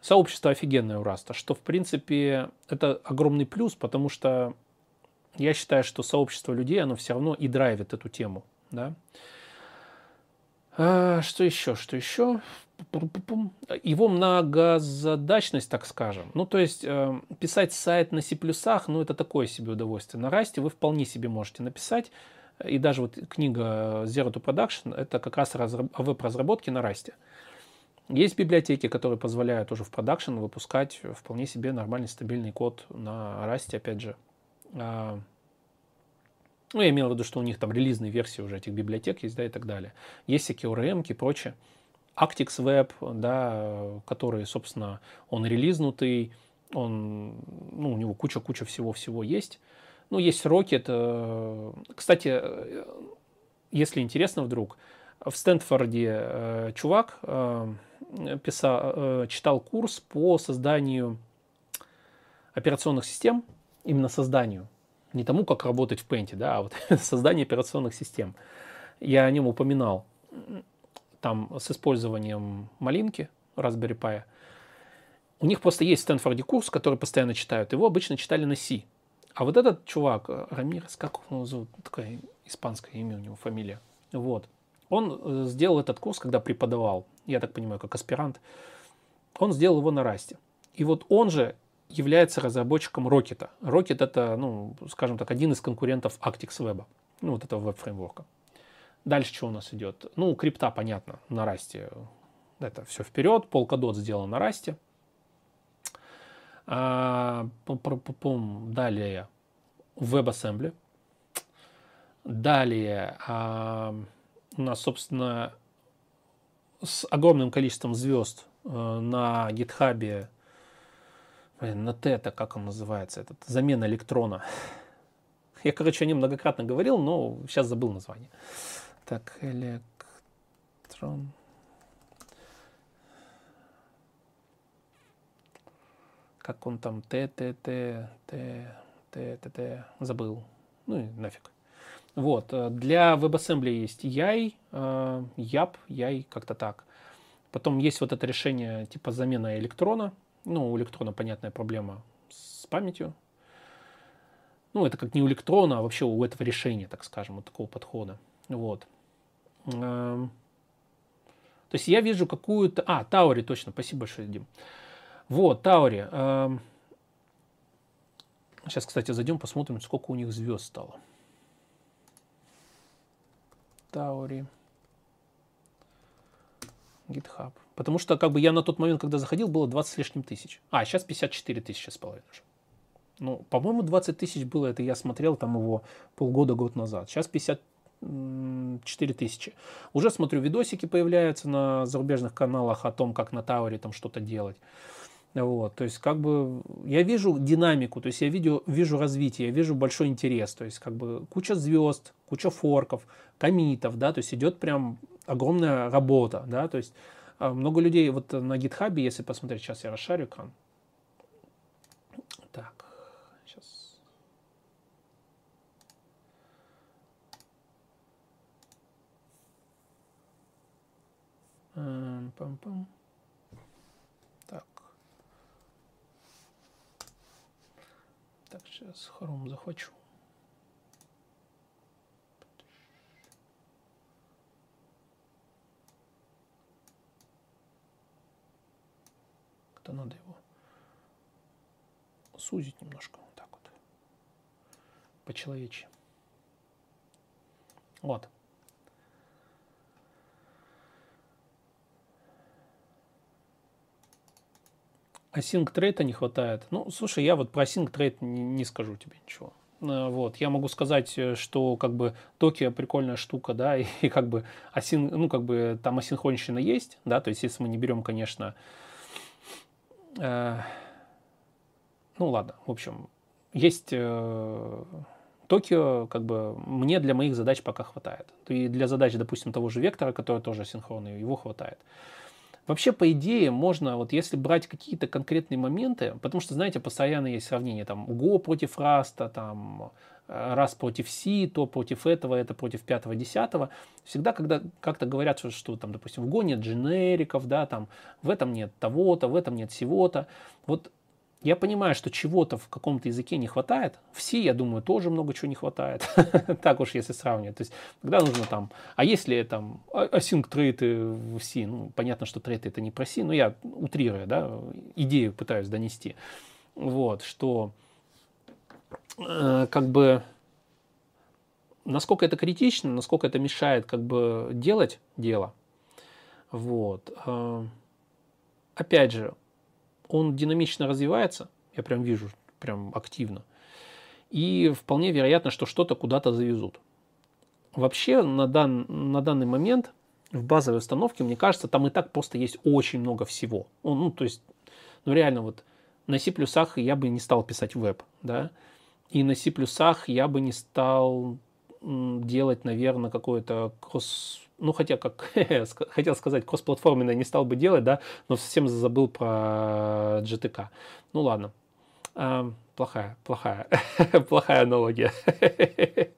Сообщество офигенное у Раста, что, в принципе, это огромный плюс, потому что я считаю, что сообщество людей, оно все равно и драйвит эту тему, да. А, что еще, что еще? его многозадачность, так скажем. Ну, то есть э, писать сайт на C++, ну, это такое себе удовольствие. На Rust вы вполне себе можете написать. И даже вот книга Zero to Production, это как раз разраб- веб-разработки на Rust. Есть библиотеки, которые позволяют уже в продакшн выпускать вполне себе нормальный стабильный код на Rust, опять же. Ну, я имел в виду, что у них там релизные версии уже этих библиотек есть, да, и так далее. Есть всякие ORM и прочее. Actix Web, да, который, собственно, он релизнутый, он, ну, у него куча-куча всего-всего есть. Ну, есть Rocket. Э, кстати, если интересно вдруг, в Стэнфорде э, чувак э, писал, читал курс по созданию операционных систем, именно созданию, не тому, как работать в Paint, да, а вот создание операционных систем. Я о нем упоминал там с использованием малинки, Raspberry Pi. У них просто есть в Стэнфорде курс, который постоянно читают. Его обычно читали на C. А вот этот чувак, Рамирес, как его зовут? Такое испанское имя у него, фамилия. Вот. Он э, сделал этот курс, когда преподавал, я так понимаю, как аспирант. Он сделал его на расте. И вот он же является разработчиком Rocket. Rocket это, ну, скажем так, один из конкурентов Actix Web, ну, вот этого веб-фреймворка. Дальше что у нас идет? Ну, крипта, понятно, на расте. Это все вперед. Polkadot сделан на расте. А, далее WebAssembly. Далее а, у нас, собственно, с огромным количеством звезд а, на GitHub, на тета, как он называется, этот, замена электрона. Я, короче, о нем многократно говорил, но сейчас забыл название. Так, электрон. Как он там, Т, Т, Т, Т, Т, Т, Т, забыл. Ну и нафиг. Вот, э, для WebAssembly есть яй, яп, яй, как-то так. Потом есть вот это решение типа замена электрона. Ну, у электрона понятная проблема с памятью. Ну, это как не у электрона, а вообще у этого решения, так скажем, вот такого подхода. Вот. Эм, то есть я вижу какую-то... А, Таури, точно, спасибо большое, Дим. Вот, Таури. Сейчас, эм, кстати, зайдем, посмотрим, сколько у них звезд стало. Таури. GitHub. Потому что как бы я на тот момент, когда заходил, было 20 с лишним тысяч. А, сейчас 54 тысячи с половиной уже. Ну, по-моему, 20 тысяч было, это я смотрел там его полгода-год назад. Сейчас 50 4000. Уже смотрю, видосики появляются на зарубежных каналах о том, как на Тауре там что-то делать. Вот, то есть, как бы, я вижу динамику, то есть, я вижу, вижу развитие, я вижу большой интерес, то есть, как бы, куча звезд, куча форков, комитов, да, то есть, идет прям огромная работа, да, то есть, а, много людей вот э, на гитхабе, если посмотреть, сейчас я расшарю экран. Так, сейчас. Э, пам-пам. Так. Так, сейчас хром захвачу. Как-то надо его сузить немножко. Вот так вот. По-человечьи. Вот. Async трейта не хватает. Ну, слушай, я вот про трейд не, не скажу тебе ничего. Э, вот, я могу сказать, э, что как бы Токио прикольная штука, да, и, и как бы асин, ну как бы там асинхронщина есть, да, то есть если мы не берем, конечно, э, ну ладно, в общем, есть э, Токио, как бы мне для моих задач пока хватает. И для задач, допустим, того же вектора, который тоже асинхронный, его хватает. Вообще, по идее, можно, вот если брать какие-то конкретные моменты, потому что, знаете, постоянно есть сравнение, там, Go против Раста, там, раз против C, то против этого, это против пятого, десятого. Всегда, когда как-то говорят, что, что там, допустим, в Go нет дженериков, да, там, в этом нет того-то, в этом нет всего-то. Вот я понимаю, что чего-то в каком-то языке не хватает. В C, я думаю, тоже много чего не хватает. так уж, если сравнивать. То есть, когда нужно там... А если там async трейты в C, ну, понятно, что трейты это не про C, но я утрирую, да, идею пытаюсь донести. Вот, что э, как бы насколько это критично, насколько это мешает как бы делать дело. Вот. Э, опять же, он динамично развивается, я прям вижу, прям активно. И вполне вероятно, что что-то куда-то завезут. Вообще на, дан, на данный момент в базовой установке, мне кажется, там и так просто есть очень много всего. Ну, то есть, ну реально вот на C++ я бы не стал писать веб, да, и на C++ я бы не стал делать, наверное, какое-то кросс ну, хотя, как хотел сказать, кроссплатформенное не стал бы делать, да, но совсем забыл про GTK. Ну, ладно. А, плохая, плохая, плохая аналогия.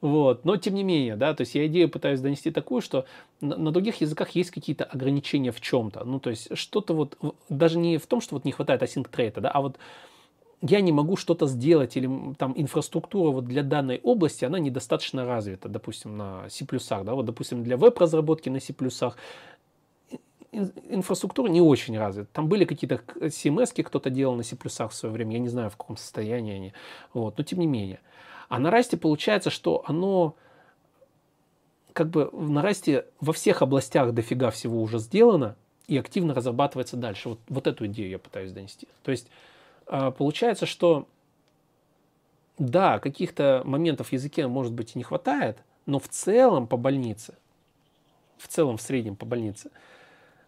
Вот. Но тем не менее, да, то есть я идею пытаюсь донести такую, что на, на других языках есть какие-то ограничения в чем-то. Ну, то есть что-то вот, даже не в том, что вот не хватает async трейта, да, а вот я не могу что-то сделать, или там инфраструктура вот для данной области, она недостаточно развита, допустим, на C++, да, вот, допустим, для веб-разработки на C++, инфраструктура не очень развита. Там были какие-то CMS, кто-то делал на C++ в свое время, я не знаю, в каком состоянии они, вот, но тем не менее. А на Расте получается, что оно как бы на Расте во всех областях дофига всего уже сделано и активно разрабатывается дальше. Вот, вот эту идею я пытаюсь донести. То есть получается, что да, каких-то моментов в языке, может быть, и не хватает, но в целом по больнице, в целом в среднем по больнице,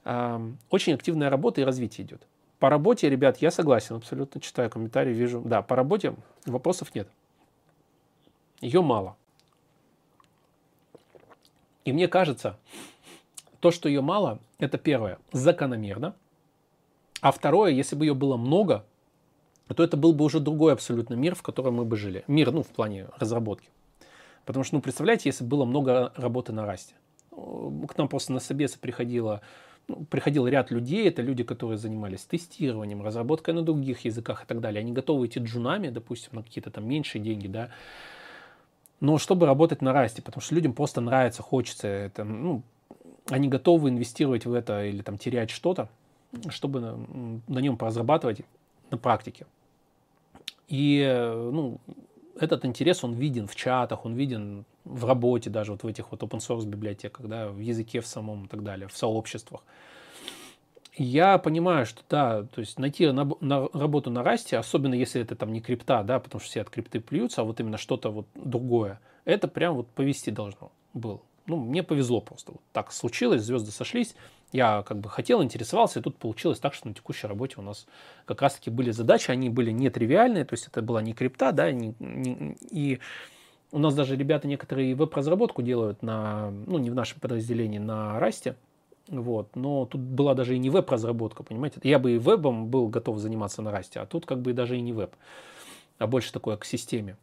очень активная работа и развитие идет. По работе, ребят, я согласен, абсолютно читаю комментарии, вижу. Да, по работе вопросов нет. Ее мало. И мне кажется, то, что ее мало, это первое, закономерно. А второе, если бы ее было много, то это был бы уже другой абсолютно мир, в котором мы бы жили. Мир, ну, в плане разработки. Потому что, ну, представляете, если было много работы на расте. К нам просто на собесы приходило, ну, приходил ряд людей, это люди, которые занимались тестированием, разработкой на других языках и так далее. Они готовы идти джунами, допустим, на какие-то там меньшие деньги, да, но чтобы работать на расте, потому что людям просто нравится, хочется это, ну, они готовы инвестировать в это или там терять что-то, чтобы на, на нем поразрабатывать на практике. И ну, этот интерес, он виден в чатах, он виден в работе даже, вот в этих вот open source библиотеках, да, в языке в самом и так далее, в сообществах. Я понимаю, что да, то есть найти на, на работу на расте, особенно если это там не крипта, да, потому что все от крипты плюются, а вот именно что-то вот другое, это прям вот повести должно было. Ну, мне повезло просто. Вот так случилось, звезды сошлись. Я как бы хотел, интересовался, и тут получилось так, что на текущей работе у нас как раз-таки были задачи, они были нетривиальные, то есть это была не крипта, да, не, не, и у нас даже ребята некоторые веб-разработку делают на, ну, не в нашем подразделении, на расте, вот, но тут была даже и не веб-разработка, понимаете, я бы и вебом был готов заниматься на расте, а тут как бы даже и не веб, а больше такое к системе.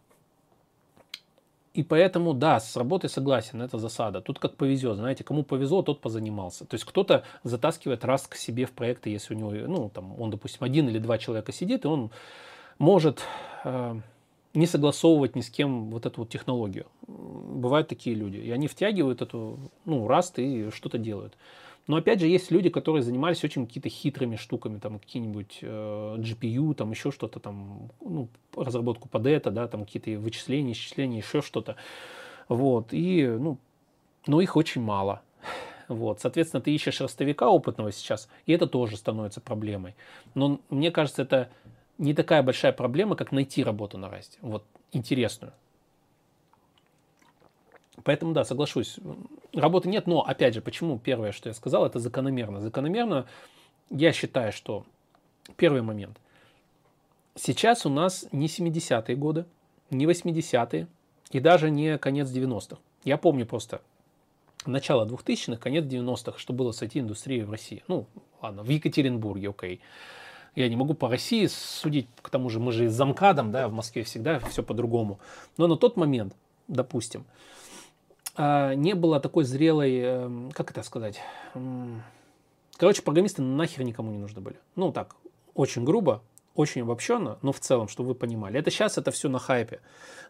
И поэтому, да, с работой согласен, это засада. Тут как повезет, знаете, кому повезло, тот позанимался. То есть кто-то затаскивает раз к себе в проекты, если у него, ну, там, он, допустим, один или два человека сидит, и он может э, не согласовывать ни с кем вот эту вот технологию. Бывают такие люди, и они втягивают эту, ну, раст и что-то делают. Но опять же, есть люди, которые занимались очень какие-то хитрыми штуками, там какие-нибудь э, GPU, там еще что-то, там, ну, разработку под это, да, там какие-то вычисления, исчисления, еще что-то. Вот, и, ну, но их очень мало. Вот, соответственно, ты ищешь ростовика опытного сейчас, и это тоже становится проблемой. Но мне кажется, это не такая большая проблема, как найти работу на расте, вот, интересную. Поэтому, да, соглашусь, работы нет, но, опять же, почему первое, что я сказал, это закономерно. Закономерно, я считаю, что первый момент. Сейчас у нас не 70-е годы, не 80-е и даже не конец 90-х. Я помню просто начало 2000-х, конец 90-х, что было с IT-индустрией в России. Ну, ладно, в Екатеринбурге, окей. Я не могу по России судить, к тому же мы же с замкадом, да, в Москве всегда все по-другому. Но на тот момент, допустим, не было такой зрелой, эм, как это сказать, короче, программисты нахер никому не нужны были. Ну, так, очень грубо, очень обобщенно, но в целом, чтобы вы понимали. Это сейчас это все на хайпе.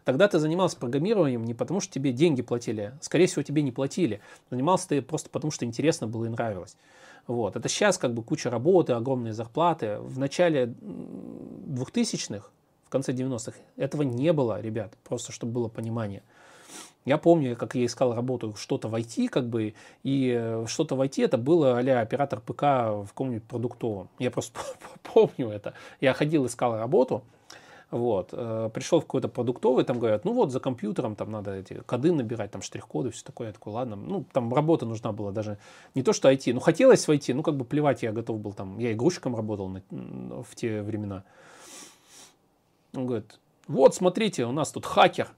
Тогда ты занимался программированием не потому, что тебе деньги платили, скорее всего, тебе не платили. Занимался ты просто потому, что интересно было и нравилось. Вот. Это сейчас как бы куча работы, огромные зарплаты. В начале 2000-х, в конце 90-х этого не было, ребят, просто чтобы было понимание. Я помню, как я искал работу, что-то в IT, как бы, и э, что-то в IT это было а оператор ПК в каком-нибудь продуктовом. Я просто помню это. Я ходил, искал работу, вот, э, пришел в какой-то продуктовый, там говорят, ну вот за компьютером там надо эти коды набирать, там штрих-коды, все такое. Я такой, ладно, ну там работа нужна была даже, не то что IT, ну хотелось войти, ну как бы плевать, я готов был там, я игрушком работал на, в те времена. Он говорит, вот смотрите, у нас тут хакер,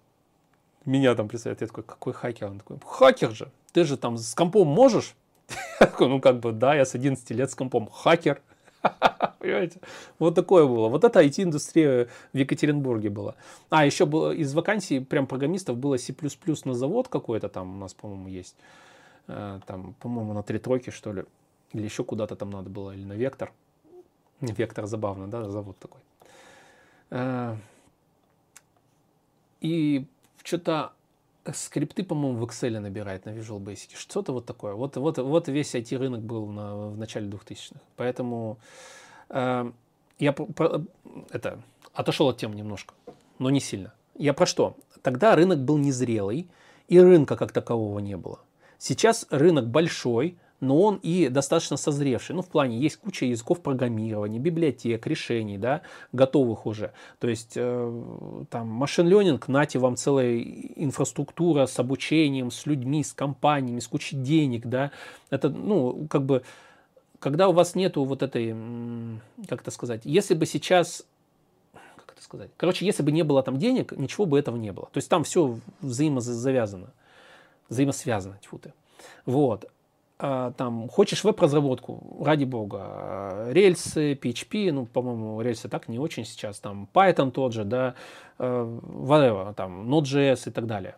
меня там представляют, я такой, какой хакер? Он такой, хакер же, ты же там с компом можешь? Я такой, ну как бы, да, я с 11 лет с компом. Хакер. Понимаете? Вот такое было. Вот это IT-индустрия в Екатеринбурге была. А, еще было из вакансий прям программистов было C++ на завод какой-то там у нас, по-моему, есть. Э, там, по-моему, на три тройки, что ли. Или еще куда-то там надо было, или на Вектор. Вектор забавно, да, завод такой. Э, и что-то скрипты, по-моему, в Excel набирает на Visual Basic. Что-то вот такое. Вот, вот, вот весь IT-рынок был на, в начале 2000-х. Поэтому э, я про, это, отошел от темы немножко, но не сильно. Я про что? Тогда рынок был незрелый, и рынка как такового не было. Сейчас рынок большой, но он и достаточно созревший. Ну, в плане есть куча языков программирования, библиотек, решений, да, готовых уже. То есть, э, там, машин ленинг, нате вам целая инфраструктура с обучением, с людьми, с компаниями, с кучей денег, да. Это, ну, как бы, когда у вас нету вот этой, как это сказать, если бы сейчас как это сказать? Короче, если бы не было там денег, ничего бы этого не было. То есть там все взаимозавязано, взаимосвязано, тьфу ты. Вот. А, там, хочешь веб-разработку, ради бога, рельсы, PHP, ну, по-моему, рельсы так не очень сейчас, там, Python тот же, да, э, whatever, там, Node.js и так далее.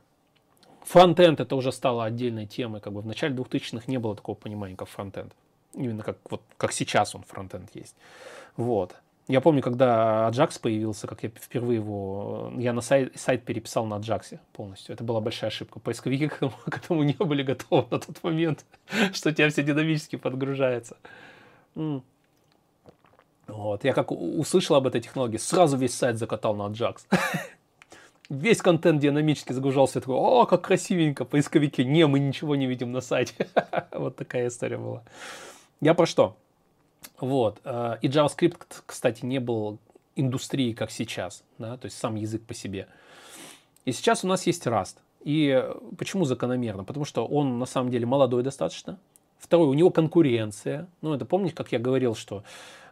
Фронтенд это уже стало отдельной темой, как бы в начале 2000-х не было такого понимания, как фронтенд. Именно как, вот, как сейчас он фронтенд есть. Вот. Я помню, когда Ajax появился, как я впервые его... Я на сайт, сайт переписал на Ajax полностью. Это была большая ошибка. Поисковики к этому, не были готовы на тот момент, что у тебя все динамически подгружается. Вот. Я как услышал об этой технологии, сразу весь сайт закатал на Ajax. Весь контент динамически загружался. Я такой, о, как красивенько, поисковики. Не, мы ничего не видим на сайте. Вот такая история была. Я про что? Вот. Э, и JavaScript, кстати, не был индустрией, как сейчас, да, то есть сам язык по себе. И сейчас у нас есть Rust. И почему закономерно? Потому что он на самом деле молодой достаточно. Второе, у него конкуренция. Ну, это помните, как я говорил, что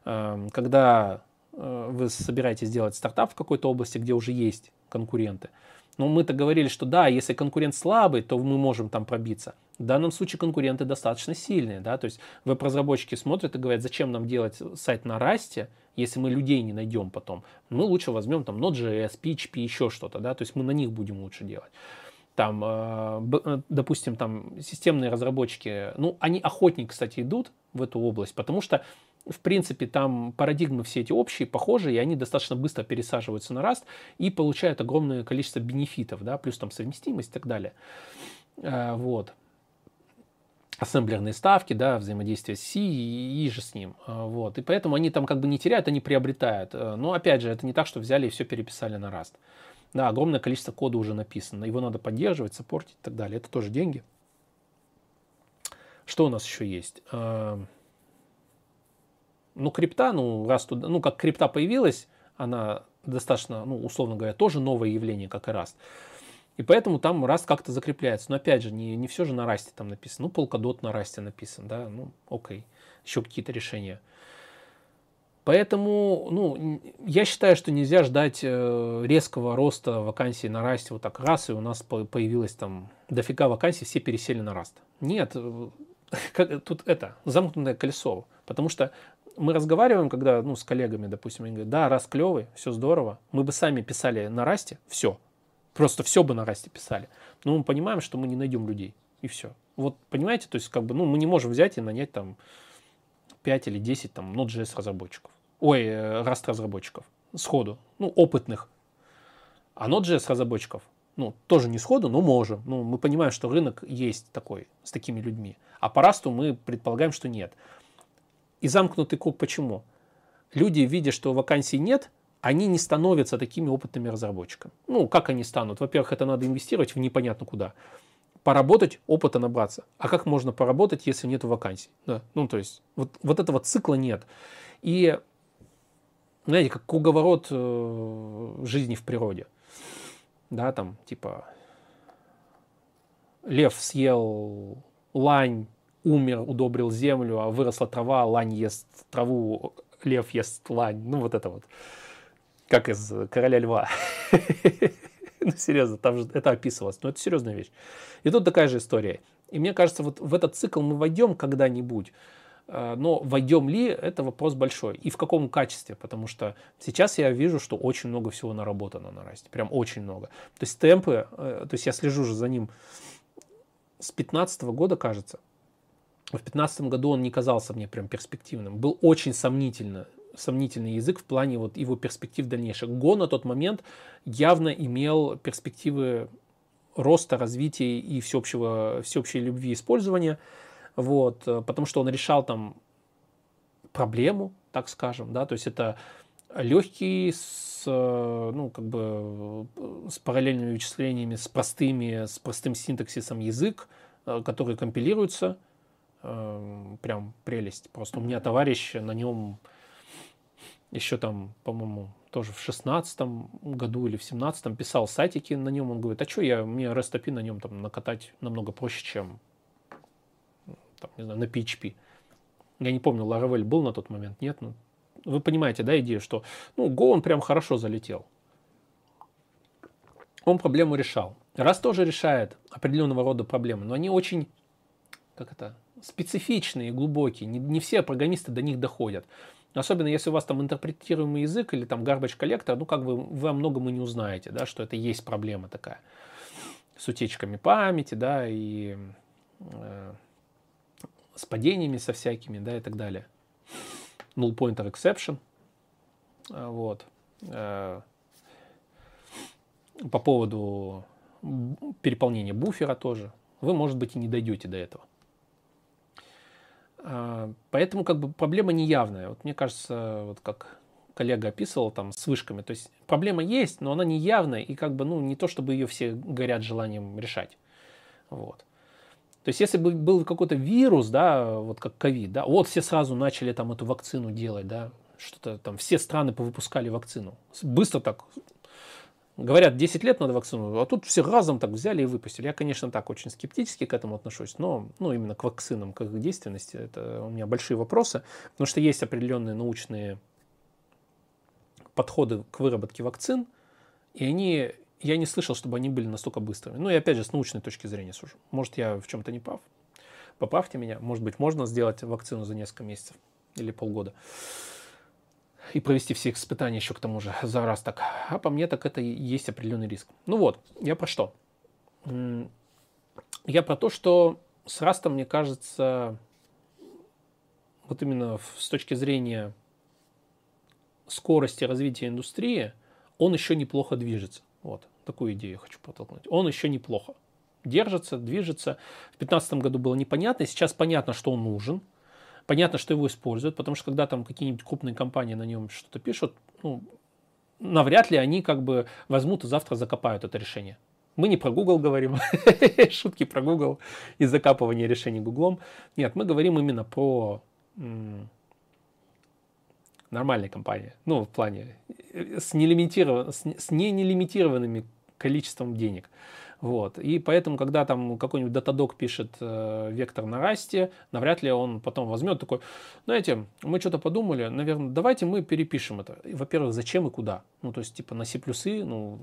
э, когда э, вы собираетесь сделать стартап в какой-то области, где уже есть конкуренты, но мы-то говорили, что да, если конкурент слабый, то мы можем там пробиться. В данном случае конкуренты достаточно сильные. Да? То есть веб-разработчики смотрят и говорят, зачем нам делать сайт на расте, если мы людей не найдем потом. Мы лучше возьмем там Node.js, PHP, еще что-то. Да? То есть мы на них будем лучше делать. там, э, допустим, там системные разработчики, ну, они охотнее, кстати, идут в эту область, потому что в принципе, там парадигмы все эти общие, похожие, и они достаточно быстро пересаживаются на Rust и получают огромное количество бенефитов, да, плюс там совместимость и так далее. Э, вот. Ассемблерные ставки, да, взаимодействие с C и, и же с ним. Э, вот. И поэтому они там как бы не теряют, они приобретают. Э, но опять же, это не так, что взяли и все переписали на Rust. Да, огромное количество кода уже написано. Его надо поддерживать, саппортить и так далее. Это тоже деньги. Что у нас еще есть? Ну, крипта, ну, раз туда, ну, как крипта появилась, она достаточно, ну, условно говоря, тоже новое явление, как и Rust. И поэтому там Rust как-то закрепляется. Но опять же, не, не все же на Rust там написано. Ну, Polkadot на Rust написан, да, ну, окей. Еще какие-то решения. Поэтому, ну, я считаю, что нельзя ждать э, резкого роста вакансий на Rust вот так раз, и у нас появилось там дофига вакансий, все пересели на Rust. Нет, э, как, тут это, замкнутое колесо. Потому что мы разговариваем, когда, ну, с коллегами, допустим, они говорят, да, раз клевый, все здорово, мы бы сами писали на расте, все, просто все бы на расте писали. Но мы понимаем, что мы не найдем людей, и все. Вот, понимаете, то есть, как бы, ну, мы не можем взять и нанять там 5 или 10 там Node.js разработчиков, ой, Rust разработчиков сходу, ну, опытных. А Node.js разработчиков, ну, тоже не сходу, но можем. Ну, мы понимаем, что рынок есть такой, с такими людьми. А по Rust мы предполагаем, что нет. И замкнутый круг почему? Люди, видя, что вакансий нет, они не становятся такими опытными разработчиками. Ну, как они станут? Во-первых, это надо инвестировать в непонятно куда. Поработать, опыта набраться. А как можно поработать, если нет вакансий? Да. Ну, то есть, вот, вот этого цикла нет. И, знаете, как круговорот э, жизни в природе. Да, там, типа, лев съел лань, умер, удобрил землю, а выросла трава, лань ест траву, лев ест лань. Ну, вот это вот. Как из «Короля льва». Ну, серьезно, там же это описывалось. Но это серьезная вещь. И тут такая же история. И мне кажется, вот в этот цикл мы войдем когда-нибудь. Э, но войдем ли, это вопрос большой. И в каком качестве? Потому что сейчас я вижу, что очень много всего наработано на расте. Прям очень много. То есть темпы, э, то есть я слежу же за ним с 15 года, кажется в 2015 году он не казался мне прям перспективным. Был очень сомнительно, сомнительный язык в плане вот его перспектив дальнейших. Го на тот момент явно имел перспективы роста, развития и всеобщего, всеобщей любви использования. Вот, потому что он решал там проблему, так скажем, да, то есть это легкий с, ну, как бы с параллельными вычислениями, с простыми, с простым синтаксисом язык, который компилируется, Эм, прям прелесть. Просто у меня товарищ на нем еще там, по-моему, тоже в шестнадцатом году или в семнадцатом писал сайтики на нем. Он говорит, а что я, мне REST на нем там накатать намного проще, чем там, не знаю, на PHP. Я не помню, Laravel был на тот момент, нет? Ну, вы понимаете, да, идею, что ну, Go он прям хорошо залетел. Он проблему решал. Раз тоже решает определенного рода проблемы, но они очень, как это, специфичные глубокие. Не, не все программисты до них доходят. Особенно если у вас там интерпретируемый язык или там garbage коллектор, ну как бы вы о многом и не узнаете, да, что это есть проблема такая с утечками памяти, да, и э, с падениями со всякими, да, и так далее. Null pointer exception. А, вот. Э, по поводу переполнения буфера тоже. Вы, может быть, и не дойдете до этого. А, поэтому как бы проблема неявная. Вот мне кажется, вот как коллега описывал там с вышками, то есть проблема есть, но она неявная и как бы ну не то чтобы ее все горят желанием решать. Вот. То есть если бы был какой-то вирус, да, вот как ковид, да, вот все сразу начали там эту вакцину делать, да, что-то там все страны повыпускали вакцину. Быстро так Говорят, 10 лет надо вакцину, а тут все разом так взяли и выпустили. Я, конечно, так очень скептически к этому отношусь, но ну, именно к вакцинам, к их действенности, это у меня большие вопросы, потому что есть определенные научные подходы к выработке вакцин, и они, я не слышал, чтобы они были настолько быстрыми. Ну и опять же, с научной точки зрения сужу. Может, я в чем-то не прав. Поправьте меня. Может быть, можно сделать вакцину за несколько месяцев или полгода и провести все испытания еще к тому же за раз так. А по мне так это и есть определенный риск. Ну вот, я про что? Я про то, что с Растом, мне кажется, вот именно с точки зрения скорости развития индустрии, он еще неплохо движется. Вот, такую идею хочу протолкнуть. Он еще неплохо держится, движется. В 2015 году было непонятно, сейчас понятно, что он нужен. Понятно, что его используют, потому что когда там какие-нибудь крупные компании на нем что-то пишут, ну, навряд ли они как бы возьмут и завтра закопают это решение. Мы не про Google говорим, шутки про Google и закапывание решений Google. Нет, мы говорим именно про нормальные компании. Ну, в плане э, с, нелимитиров... с не нелимитированными количеством денег. Вот. И поэтому, когда там какой-нибудь датадок пишет э, вектор на расте, навряд ли он потом возьмет такой, знаете, мы что-то подумали, наверное, давайте мы перепишем это. Во-первых, зачем и куда? Ну, то есть, типа, на C++, ну,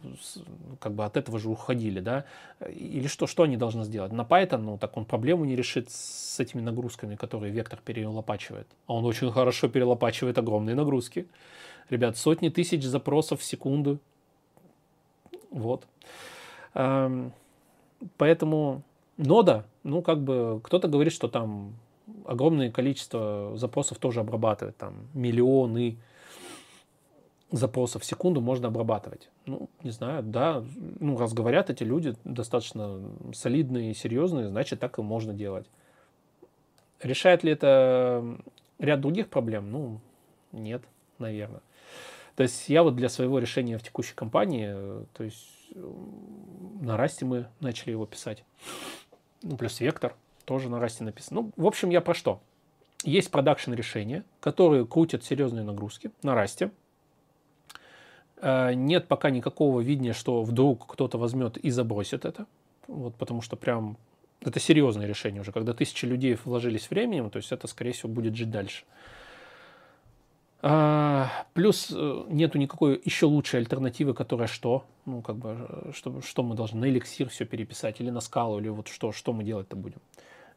как бы от этого же уходили, да? Или что, что они должны сделать? На Python, ну, так он проблему не решит с этими нагрузками, которые вектор перелопачивает. А он очень хорошо перелопачивает огромные нагрузки. Ребят, сотни тысяч запросов в секунду. Вот. Поэтому нода, ну, как бы, кто-то говорит, что там огромное количество запросов тоже обрабатывает, там, миллионы запросов в секунду можно обрабатывать. Ну, не знаю, да, ну, раз говорят эти люди достаточно солидные и серьезные, значит, так и можно делать. Решает ли это ряд других проблем? Ну, нет, наверное. То есть я вот для своего решения в текущей компании, то есть на расте мы начали его писать. Ну, плюс вектор тоже на расте написан. Ну, в общем, я про что? Есть продакшн решения, которые крутят серьезные нагрузки на расте. Э, нет пока никакого видения, что вдруг кто-то возьмет и забросит это. Вот, потому что прям это серьезное решение уже. Когда тысячи людей вложились временем, то есть это, скорее всего, будет жить дальше. Плюс э, нету никакой еще лучшей альтернативы, которая что? Ну, как бы, э, что, что мы должны на эликсир все переписать, или на скалу, или вот что, что мы делать-то будем.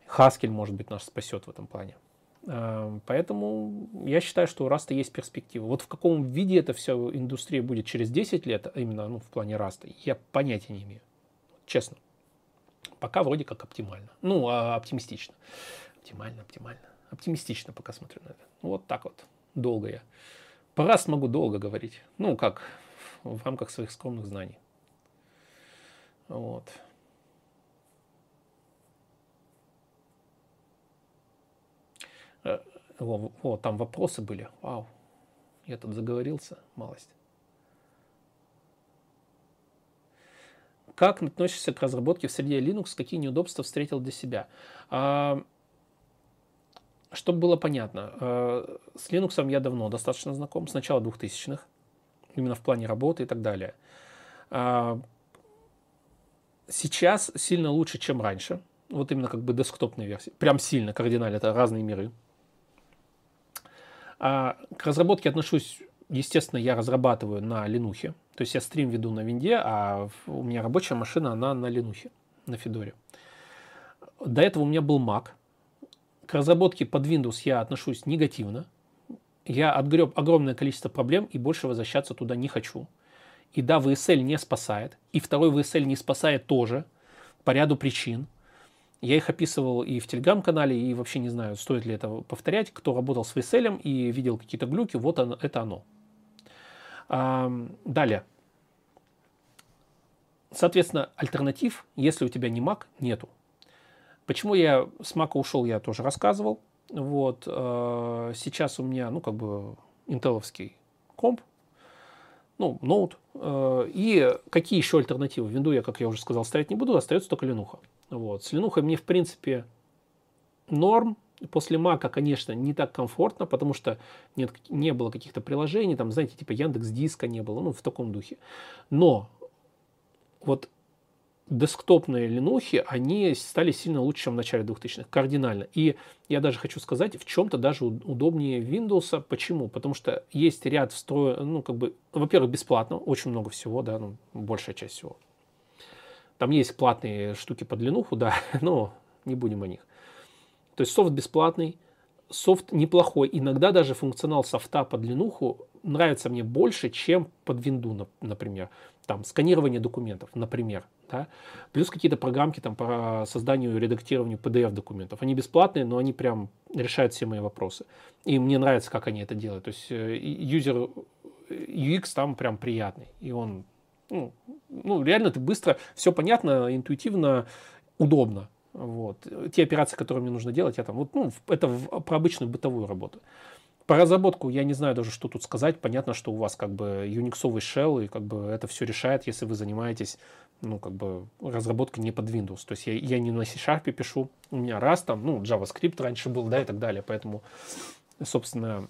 Haskell, может быть, нас спасет в этом плане. А, поэтому я считаю, что у Раста есть перспектива. Вот в каком виде эта вся индустрия будет через 10 лет, именно ну, в плане Раста, я понятия не имею. Честно. Пока вроде как оптимально. Ну, а оптимистично. Оптимально, оптимально. Оптимистично пока смотрю на это. Вот так вот долго я. По раз могу долго говорить. Ну, как в рамках своих скромных знаний. Вот. О, э, о, там вопросы были. Вау. Я тут заговорился. Малость. Как относишься к разработке в среде Linux? Какие неудобства встретил для себя? А, чтобы было понятно, э, с Linux я давно достаточно знаком, с начала 2000-х, именно в плане работы и так далее. А, сейчас сильно лучше, чем раньше. Вот именно как бы десктопной версии. Прям сильно, кардинально. Это разные миры. А к разработке отношусь, естественно, я разрабатываю на Linux. То есть я стрим веду на винде, а у меня рабочая машина, она на Linux, на Федоре. До этого у меня был Mac – к разработке под Windows я отношусь негативно. Я отгреб огромное количество проблем и больше возвращаться туда не хочу. И да, VSL не спасает. И второй VSL не спасает тоже по ряду причин. Я их описывал и в телеграм-канале, и вообще не знаю, стоит ли это повторять. Кто работал с VSL и видел какие-то глюки, вот оно, это оно. А, далее. Соответственно, альтернатив, если у тебя не Mac, нету. Почему я с Мака ушел, я тоже рассказывал. Вот, э, сейчас у меня, ну, как бы, интеловский комп, ну, ноут. Э, и какие еще альтернативы? Винду я, как я уже сказал, ставить не буду, остается только Ленуха. Вот. С Ленухой мне, в принципе, норм. После Мака, конечно, не так комфортно, потому что нет, не было каких-то приложений, там, знаете, типа Яндекс Диска не было, ну, в таком духе. Но вот десктопные линухи, они стали сильно лучше, чем в начале 2000-х, кардинально. И я даже хочу сказать, в чем-то даже удобнее Windows. Почему? Потому что есть ряд встроенных, ну, как бы, во-первых, бесплатно, очень много всего, да, ну, большая часть всего. Там есть платные штуки под линуху, да, но не будем о них. То есть софт бесплатный, софт неплохой. Иногда даже функционал софта под линуху нравится мне больше, чем под винду, например. Там сканирование документов, например. Да? Плюс какие-то программки там по созданию и редактированию PDF-документов. Они бесплатные, но они прям решают все мои вопросы. И мне нравится, как они это делают. То есть э, юзер UX там прям приятный. И он, ну, ну реально ты быстро, все понятно, интуитивно, удобно. Вот. Те операции, которые мне нужно делать, я там, вот, ну, это в, про обычную бытовую работу. По разработку я не знаю даже, что тут сказать. Понятно, что у вас как бы юниксовый shell, и как бы это все решает, если вы занимаетесь, ну, как бы разработкой не под Windows. То есть я, я не на C-Sharp пишу, у меня раз там, ну, JavaScript раньше был, да, и так далее. Поэтому, собственно,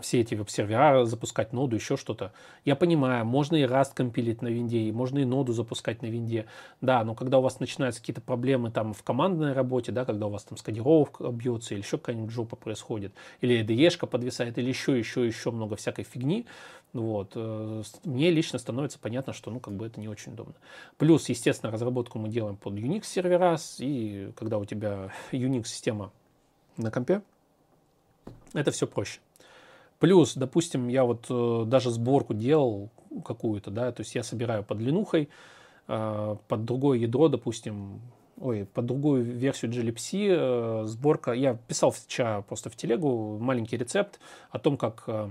все эти веб-сервера запускать, ноду, еще что-то. Я понимаю, можно и Rust компилить на винде, и можно и ноду запускать на винде. Да, но когда у вас начинаются какие-то проблемы там в командной работе, да, когда у вас там сканировка бьется, или еще какая-нибудь жопа происходит, или IDE-шка подвисает, или еще, еще, еще много всякой фигни, вот, э, мне лично становится понятно, что, ну, как бы это не очень удобно. Плюс, естественно, разработку мы делаем под Unix сервера, и когда у тебя Unix-система на компе, это все проще. Плюс, допустим, я вот э, даже сборку делал какую-то, да, то есть я собираю под линухой, э, под другое ядро, допустим, ой, под другую версию GLPC э, сборка. Я писал вчера просто в телегу маленький рецепт о том, как э,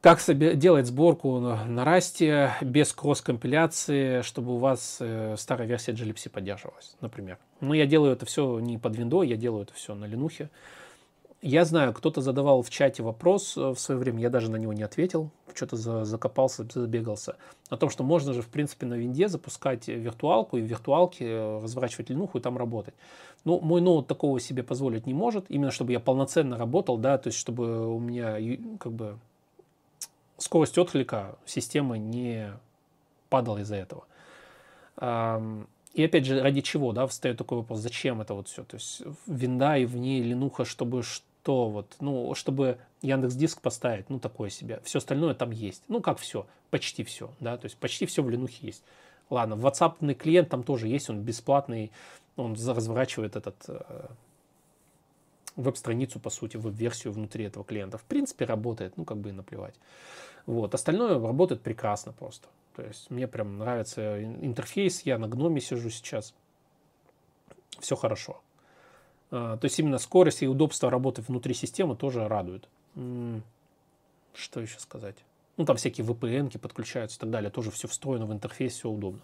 как себе делать сборку на, расте без кросс-компиляции, чтобы у вас э, старая версия GLPC поддерживалась, например. Но я делаю это все не под Windows, я делаю это все на линухе. Я знаю, кто-то задавал в чате вопрос э, в свое время, я даже на него не ответил, что-то за, закопался, забегался, о том, что можно же, в принципе, на винде запускать виртуалку и в виртуалке э, разворачивать линуху и там работать. Ну, мой ноут такого себе позволить не может, именно чтобы я полноценно работал, да, то есть чтобы у меня как бы скорость отклика системы не падала из-за этого. И опять же, ради чего, да, встает такой вопрос, зачем это вот все? То есть винда и в ней линуха, чтобы то вот, ну, чтобы Яндекс Диск поставить, ну, такое себе. Все остальное там есть. Ну, как все, почти все, да, то есть почти все в Linux есть. Ладно, WhatsApp клиент там тоже есть, он бесплатный, он разворачивает этот э, веб-страницу, по сути, веб-версию внутри этого клиента. В принципе, работает, ну, как бы и наплевать. Вот, остальное работает прекрасно просто. То есть мне прям нравится интерфейс, я на гноме сижу сейчас. Все хорошо. А, то есть именно скорость и удобство работы внутри системы тоже радует. Что еще сказать? Ну, там всякие VPN подключаются и так далее. Тоже все встроено в интерфейс, все удобно.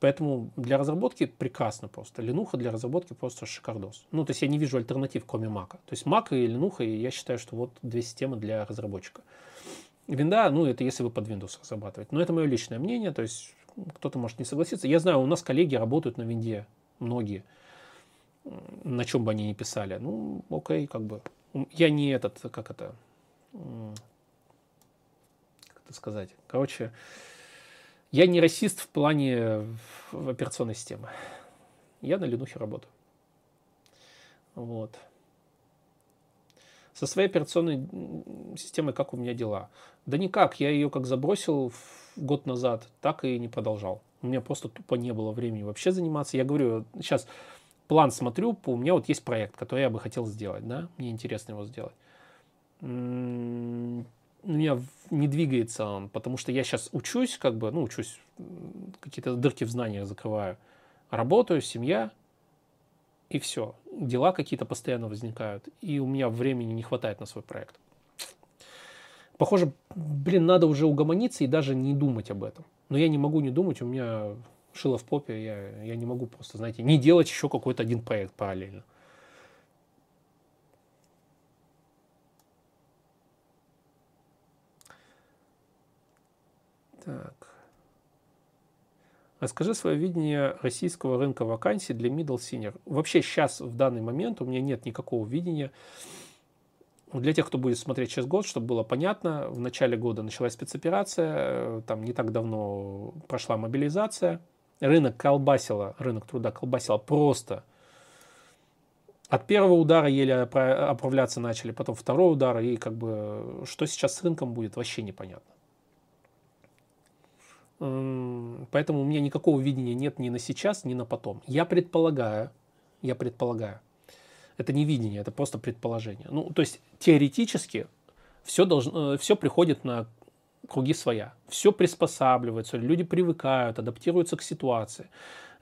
Поэтому для разработки прекрасно просто. Ленуха для разработки просто шикардос. Ну, то есть я не вижу альтернатив, кроме Mac. То есть Mac и Ленуха, я считаю, что вот две системы для разработчика. Винда, ну, это если вы под Windows разрабатываете. Но это мое личное мнение, то есть кто-то может не согласиться. Я знаю, у нас коллеги работают на винде, многие на чем бы они ни писали. Ну, окей, как бы. Я не этот, как это, как это сказать. Короче, я не расист в плане операционной системы. Я на Linux работаю. Вот. Со своей операционной системой как у меня дела? Да никак, я ее как забросил год назад, так и не продолжал. У меня просто тупо не было времени вообще заниматься. Я говорю, сейчас план смотрю, у меня вот есть проект, который я бы хотел сделать, да, мне интересно его сделать. У меня не двигается он, потому что я сейчас учусь, как бы, ну, учусь, какие-то дырки в знаниях закрываю. Работаю, семья, и все. Дела какие-то постоянно возникают, и у меня времени не хватает на свой проект. Похоже, блин, надо уже угомониться и даже не думать об этом. Но я не могу не думать, у меня шило в попе, я, я не могу просто, знаете, не делать еще какой-то один проект параллельно. Так. Расскажи свое видение российского рынка вакансий для middle senior. Вообще сейчас, в данный момент, у меня нет никакого видения. Для тех, кто будет смотреть сейчас год, чтобы было понятно, в начале года началась спецоперация, э, там не так давно прошла мобилизация – рынок колбасило, рынок труда колбасило просто. От первого удара еле оправляться начали, потом второй удар, и как бы что сейчас с рынком будет, вообще непонятно. Поэтому у меня никакого видения нет ни на сейчас, ни на потом. Я предполагаю, я предполагаю, это не видение, это просто предположение. Ну, то есть теоретически все, должно, все приходит на круги своя. Все приспосабливается, люди привыкают, адаптируются к ситуации.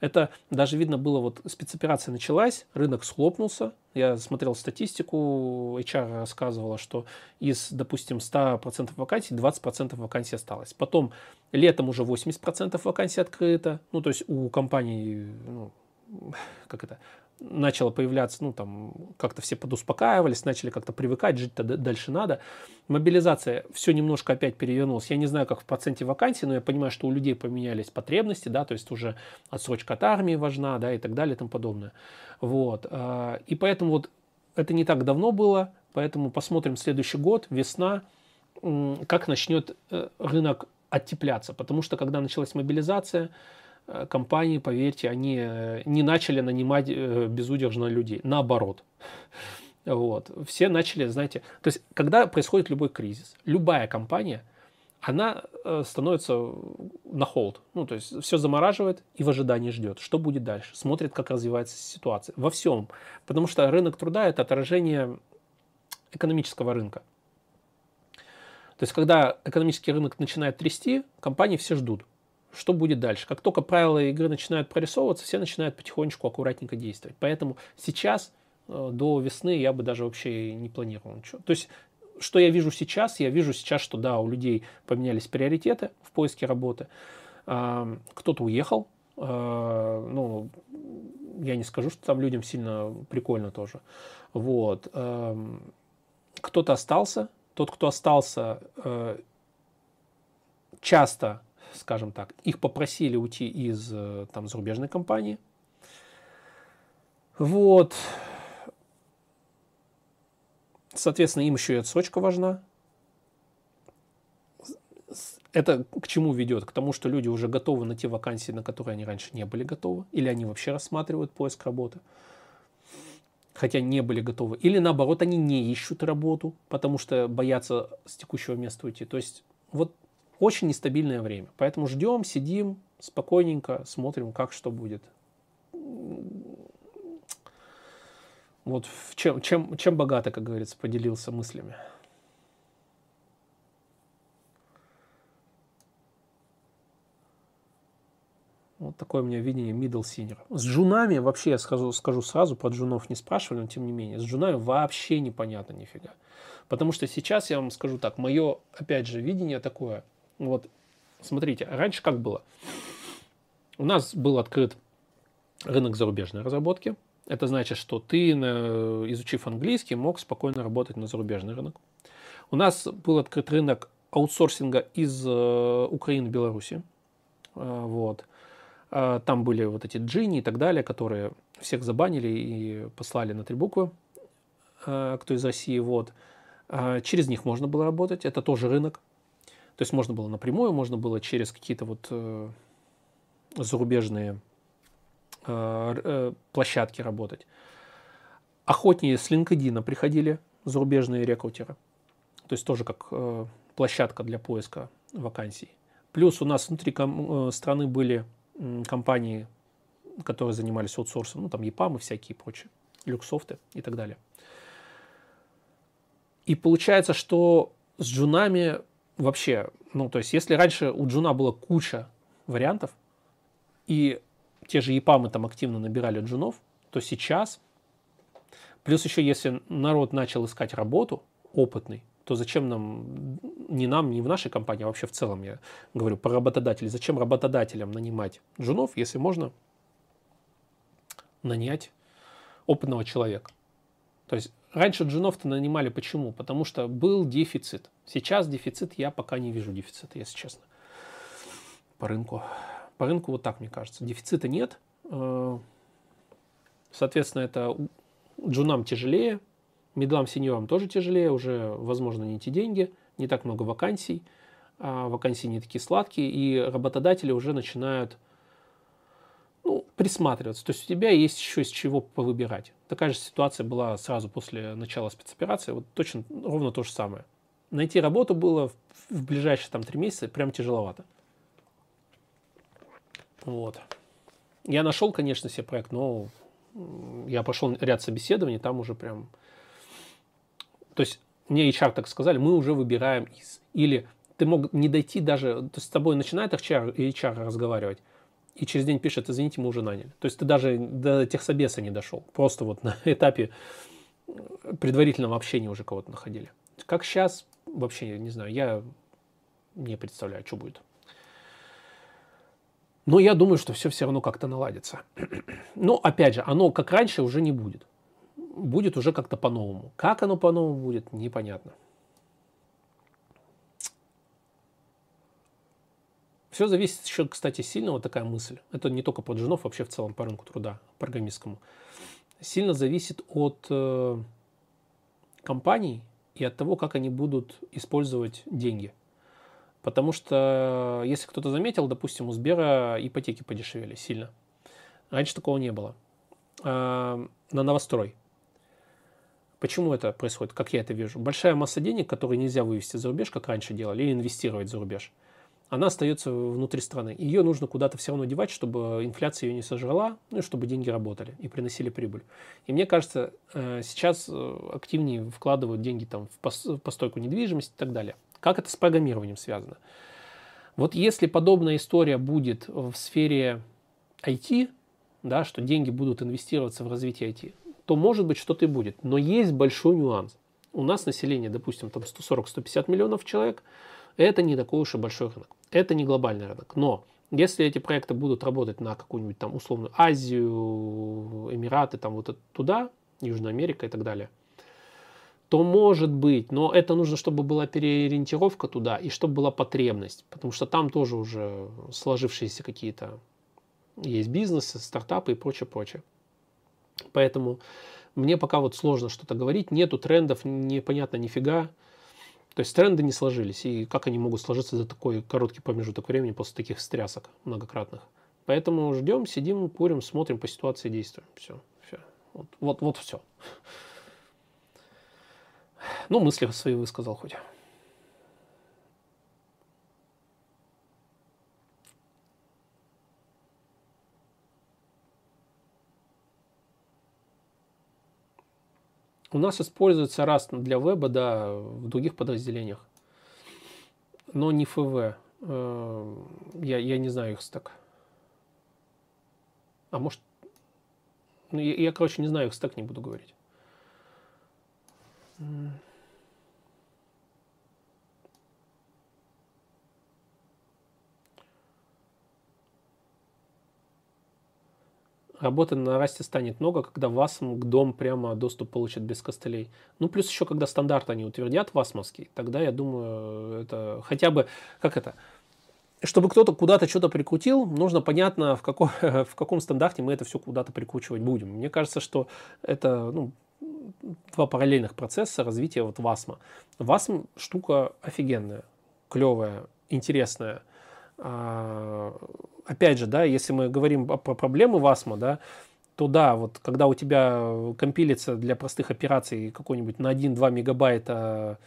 Это даже видно было, вот спецоперация началась, рынок схлопнулся. Я смотрел статистику, HR рассказывала, что из, допустим, 100% вакансий 20% вакансий осталось. Потом летом уже 80% вакансий открыто. Ну, то есть у компаний, ну, как это, начало появляться, ну, там, как-то все подуспокаивались, начали как-то привыкать, жить-то дальше надо. Мобилизация все немножко опять перевернулась. Я не знаю, как в проценте вакансий, но я понимаю, что у людей поменялись потребности, да, то есть уже отсрочка от армии важна, да, и так далее и тому подобное. Вот. А, и поэтому вот это не так давно было, поэтому посмотрим следующий год, весна, как начнет э, рынок оттепляться. Потому что когда началась мобилизация, Э, компании, поверьте, они э, не начали нанимать э, безудержно людей. Наоборот. Вот. Все начали, знаете, то есть, когда происходит любой кризис, любая компания, она становится на холд. Ну, то есть, все замораживает и в ожидании ждет, что будет дальше. Смотрит, как развивается ситуация. Во всем. Потому что рынок труда – это отражение экономического рынка. То есть, когда экономический рынок начинает трясти, компании все ждут что будет дальше. Как только правила игры начинают прорисовываться, все начинают потихонечку, аккуратненько действовать. Поэтому сейчас, э, до весны, я бы даже вообще не планировал ничего. То есть, что я вижу сейчас? Я вижу сейчас, что да, у людей поменялись приоритеты в поиске работы. Кто-то уехал, э, ну, я не скажу, что там людям сильно прикольно тоже. Вот. Кто-то остался. Тот, кто остался, э, часто скажем так, их попросили уйти из э, там, зарубежной компании. Вот. Соответственно, им еще и отсрочка важна. Это к чему ведет? К тому, что люди уже готовы на те вакансии, на которые они раньше не были готовы. Или они вообще рассматривают поиск работы. Хотя не были готовы. Или наоборот, они не ищут работу, потому что боятся с текущего места уйти. То есть вот очень нестабильное время. Поэтому ждем, сидим, спокойненько смотрим, как что будет. Вот чем, чем, чем богато, как говорится, поделился мыслями. Вот такое у меня видение middle senior. С джунами вообще, я скажу, скажу сразу, про джунов не спрашивали, но тем не менее, с джунами вообще непонятно нифига. Потому что сейчас я вам скажу так, мое, опять же, видение такое – вот, смотрите, раньше как было? У нас был открыт рынок зарубежной разработки. Это значит, что ты, изучив английский, мог спокойно работать на зарубежный рынок. У нас был открыт рынок аутсорсинга из э, Украины, Беларуси. Э, вот. Э, там были вот эти джини и так далее, которые всех забанили и послали на три буквы, кто из России. Вот. Через них можно было работать. Это тоже рынок. То есть можно было напрямую, можно было через какие-то вот э, зарубежные э, э, площадки работать. Охотнее с LinkedIn приходили зарубежные рекрутеры. То есть тоже как э, площадка для поиска вакансий. Плюс у нас внутри ком- э, страны были компании, которые занимались аутсорсом, ну там и всякие прочие, люксофты и так далее. И получается, что с джунами вообще, ну, то есть, если раньше у Джуна было куча вариантов, и те же ЕПАМы там активно набирали джунов, то сейчас, плюс еще если народ начал искать работу, опытный, то зачем нам, не нам, не в нашей компании, а вообще в целом, я говорю про работодателей, зачем работодателям нанимать джунов, если можно нанять опытного человека? То есть раньше джунов-то нанимали почему? Потому что был дефицит. Сейчас дефицит, я пока не вижу дефицита, если честно, по рынку. По рынку вот так, мне кажется. Дефицита нет. Э, соответственно, это джунам тяжелее, медлам, сеньорам тоже тяжелее, уже, возможно, не те деньги, не так много вакансий, а вакансии не такие сладкие, и работодатели уже начинают ну, присматриваться. То есть у тебя есть еще из чего повыбирать. Такая же ситуация была сразу после начала спецоперации. Вот точно ровно то же самое. Найти работу было в, в ближайшие там три месяца прям тяжеловато. Вот. Я нашел, конечно, себе проект, но я пошел ряд собеседований, там уже прям... То есть мне HR так сказали, мы уже выбираем из. Или ты мог не дойти даже, то есть с тобой начинает HR, HR разговаривать, и через день пишет, извините, мы уже наняли. То есть ты даже до техсобеса не дошел. Просто вот на этапе предварительного общения уже кого-то находили. Как сейчас, вообще не знаю, я не представляю, что будет. Но я думаю, что все все равно как-то наладится. Но, опять же, оно как раньше уже не будет. Будет уже как-то по-новому. Как оно по-новому будет, непонятно. Все зависит еще, кстати, сильно, вот такая мысль. Это не только про джунов, вообще в целом по рынку труда программистскому. Сильно зависит от э, компаний и от того, как они будут использовать деньги – Потому что, если кто-то заметил, допустим, у Сбера ипотеки подешевели сильно. Раньше такого не было. А, на новострой. Почему это происходит? Как я это вижу? Большая масса денег, которые нельзя вывести за рубеж, как раньше делали, или инвестировать за рубеж, она остается внутри страны. Ее нужно куда-то все равно девать, чтобы инфляция ее не сожрала, ну и чтобы деньги работали и приносили прибыль. И мне кажется, э, сейчас э, активнее вкладывают деньги там в постойку недвижимости и так далее. Как это с программированием связано? Вот если подобная история будет в сфере IT, да, что деньги будут инвестироваться в развитие IT, то может быть что-то и будет. Но есть большой нюанс. У нас население, допустим, там 140-150 миллионов человек, это не такой уж и большой рынок. Это не глобальный рынок. Но если эти проекты будут работать на какую-нибудь там условную Азию, Эмираты, там вот туда, Южная Америка и так далее – то может быть, но это нужно, чтобы была переориентировка туда и чтобы была потребность, потому что там тоже уже сложившиеся какие-то есть бизнесы, стартапы и прочее, прочее. Поэтому мне пока вот сложно что-то говорить, нету трендов, непонятно нифига. То есть тренды не сложились, и как они могут сложиться за такой короткий промежуток времени после таких встрясок многократных. Поэтому ждем, сидим, курим, смотрим по ситуации, действуем. Все, все. Вот, вот, вот все. Ну, мысли свои высказал хоть. У нас используется Rust для веба, да, в других подразделениях. Но не ФВ. Э, я, я не знаю их стек. А может... Ну, я, я, короче, не знаю их стек, не буду говорить. Работы на расте станет много, когда ВАСМ к дом прямо доступ получит без костылей. Ну, плюс еще, когда стандарт они утвердят ВАСМовский, тогда, я думаю, это хотя бы, как это, чтобы кто-то куда-то что-то прикрутил, нужно понятно, в, каком, в каком стандарте мы это все куда-то прикручивать будем. Мне кажется, что это ну, два параллельных процесса развития вот ВАСМа. ВАСМ штука офигенная, клевая, интересная. Опять же, да, если мы говорим про проблемы ВАСМа, да, то да, вот когда у тебя компилится для простых операций какой-нибудь на 1-2 мегабайта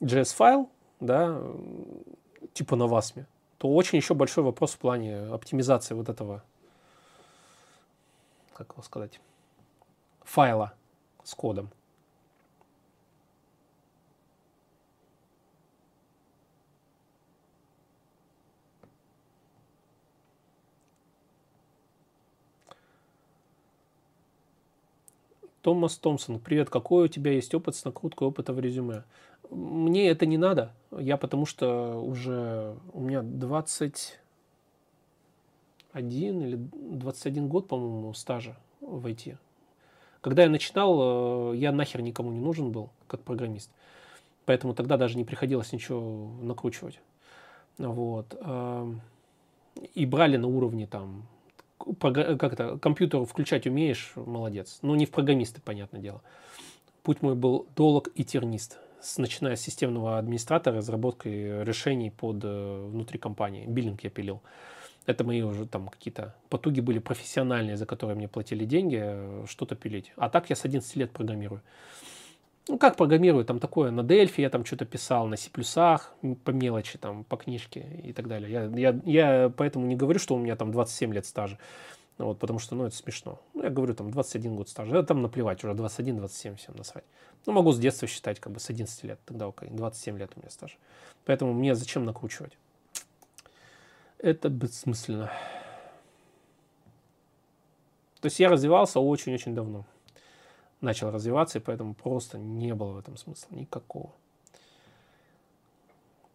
JS-файл, да, типа на ВАСМе, то очень еще большой вопрос в плане оптимизации вот этого, как его сказать, файла с кодом. Томас Томпсон, привет, какой у тебя есть опыт с накруткой опыта в резюме? Мне это не надо, я потому что уже у меня 21 или 21 год, по-моему, стажа в IT. Когда я начинал, э, я нахер никому не нужен был, как программист. Поэтому тогда даже не приходилось ничего накручивать. Вот. Эм, и брали на уровне там, как это, компьютер включать умеешь, молодец. Ну, не в программисты, понятное дело. Путь мой был долг и тернист, начиная с системного администратора, разработкой решений под э, внутри компании. Биллинг я пилил. Это мои уже там какие-то потуги были профессиональные, за которые мне платили деньги, э, что-то пилить. А так я с 11 лет программирую. Ну, как программирую, там такое, на Delphi я там что-то писал, на C++, по мелочи, там, по книжке и так далее. Я, я, я поэтому не говорю, что у меня там 27 лет стажа, вот, потому что, ну, это смешно. Ну, я говорю, там, 21 год стажа, там наплевать, уже 21-27 всем насрать. Ну, могу с детства считать, как бы с 11 лет, тогда окей, 27 лет у меня стаж. Поэтому мне зачем накручивать? Это бессмысленно. То есть я развивался очень-очень давно. Начал развиваться, и поэтому просто не было в этом смысла никакого.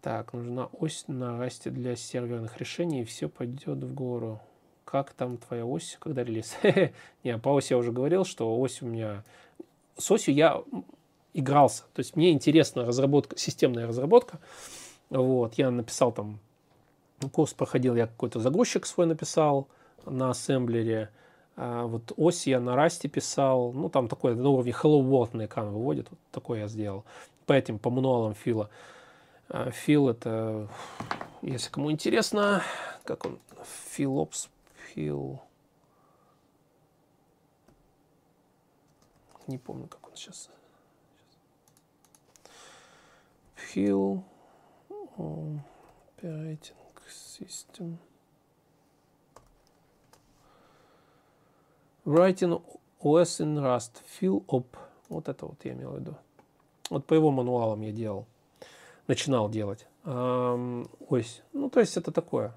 Так, нужна ось на расте для серверных решений, и все пойдет в гору. Как там твоя ось, когда релиз? Не, по оси я уже говорил, что ось у меня... С осью я игрался. То есть мне интересна разработка, системная разработка. Вот, я написал там, курс проходил, я какой-то загрузчик свой написал на ассемблере. А вот ось я на расте писал. Ну, там такой на уровне Hello World на экран выводит. Вот такой я сделал. По этим, по мануалам Фила. А, Фил это, если кому интересно, как он, Филопс, Фил, не помню, как он сейчас. Фил, Operating System. Writing OS in Rust, Fill Up. Вот это вот я имел в виду. Вот по его мануалам я делал начинал делать. Ось. Ну, то есть это такое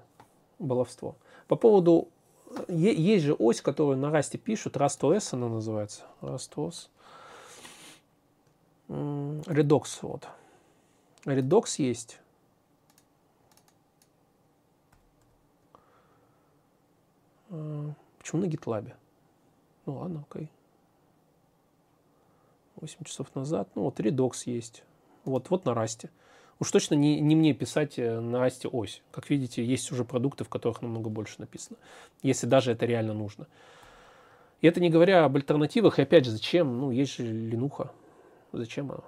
баловство. По поводу... Есть же ось, которую на расте пишут. RustOS она называется. RustOS. Redux вот. Redux есть. Почему на GitLab? Ну ладно, окей. 8 часов назад. Ну вот Redux есть. Вот, вот на расте. Уж точно не, не мне писать э, на Расте ось. Как видите, есть уже продукты, в которых намного больше написано. Если даже это реально нужно. И это не говоря об альтернативах. И опять же, зачем? Ну, есть же линуха. Зачем она?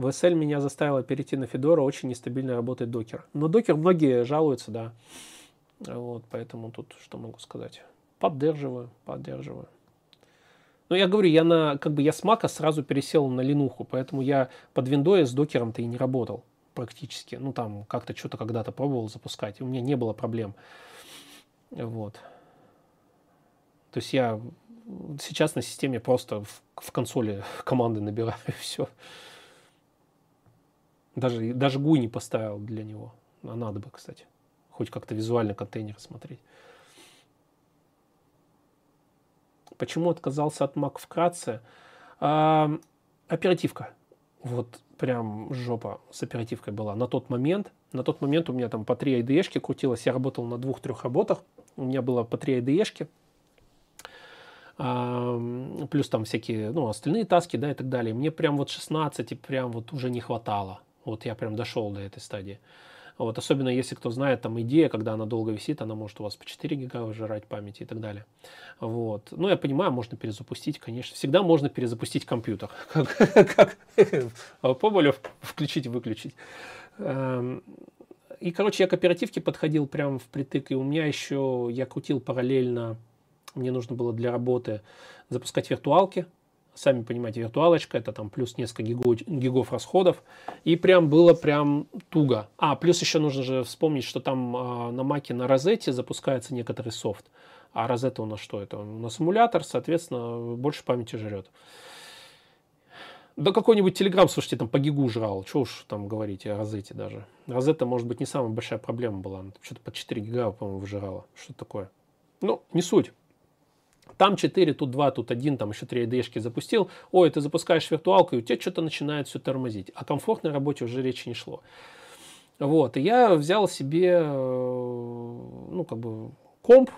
VSL меня заставила перейти на Fedora, очень нестабильно работает докер. Но докер многие жалуются, да. Вот, поэтому тут что могу сказать. Поддерживаю, поддерживаю. Но я говорю, я на, как бы я с Мака сразу пересел на линуху, поэтому я под виндой с докером-то и не работал практически. Ну, там как-то что-то когда-то пробовал запускать, у меня не было проблем. Вот. То есть я сейчас на системе просто в, в консоли команды набираю, и все. Даже, даже GUI не поставил для него. А надо бы, кстати. Хоть как-то визуально контейнер смотреть. Почему отказался от Mac вкратце? А, оперативка. Вот прям жопа с оперативкой была. На тот момент, на тот момент у меня там по 3 IDE-шки крутилось. Я работал на двух-трех работах. У меня было по 3 IDE-шки. А, плюс там всякие, ну, остальные таски, да, и так далее. Мне прям вот 16 и прям вот уже не хватало. Вот я прям дошел до этой стадии. Вот, особенно если кто знает, там идея, когда она долго висит, она может у вас по 4 гига выжирать памяти и так далее. Вот. Ну, я понимаю, можно перезапустить, конечно. Всегда можно перезапустить компьютер. Как, Поболев включить и выключить. Эм, и, короче, я к оперативке подходил прям впритык, и у меня еще, я крутил параллельно, мне нужно было для работы запускать виртуалки, сами понимаете, виртуалочка, это там плюс несколько гигов, гигов расходов, и прям было прям туго. А, плюс еще нужно же вспомнить, что там э, на маке на розете запускается некоторый софт, а розета у нас что это? У нас эмулятор, соответственно, больше памяти жрет. Да какой-нибудь Телеграм, слушайте, там по гигу жрал. Чего уж там говорить о розете даже. Розета, может быть, не самая большая проблема была. Что-то по 4 гига, по-моему, выжирала. Что такое? Ну, не суть. Там 4, тут 2, тут 1, там еще 3 IDE запустил. Ой, ты запускаешь виртуалку, и у тебя что-то начинает все тормозить. О комфортной работе уже речи не шло. Вот, и я взял себе, э, ну, как бы, комп,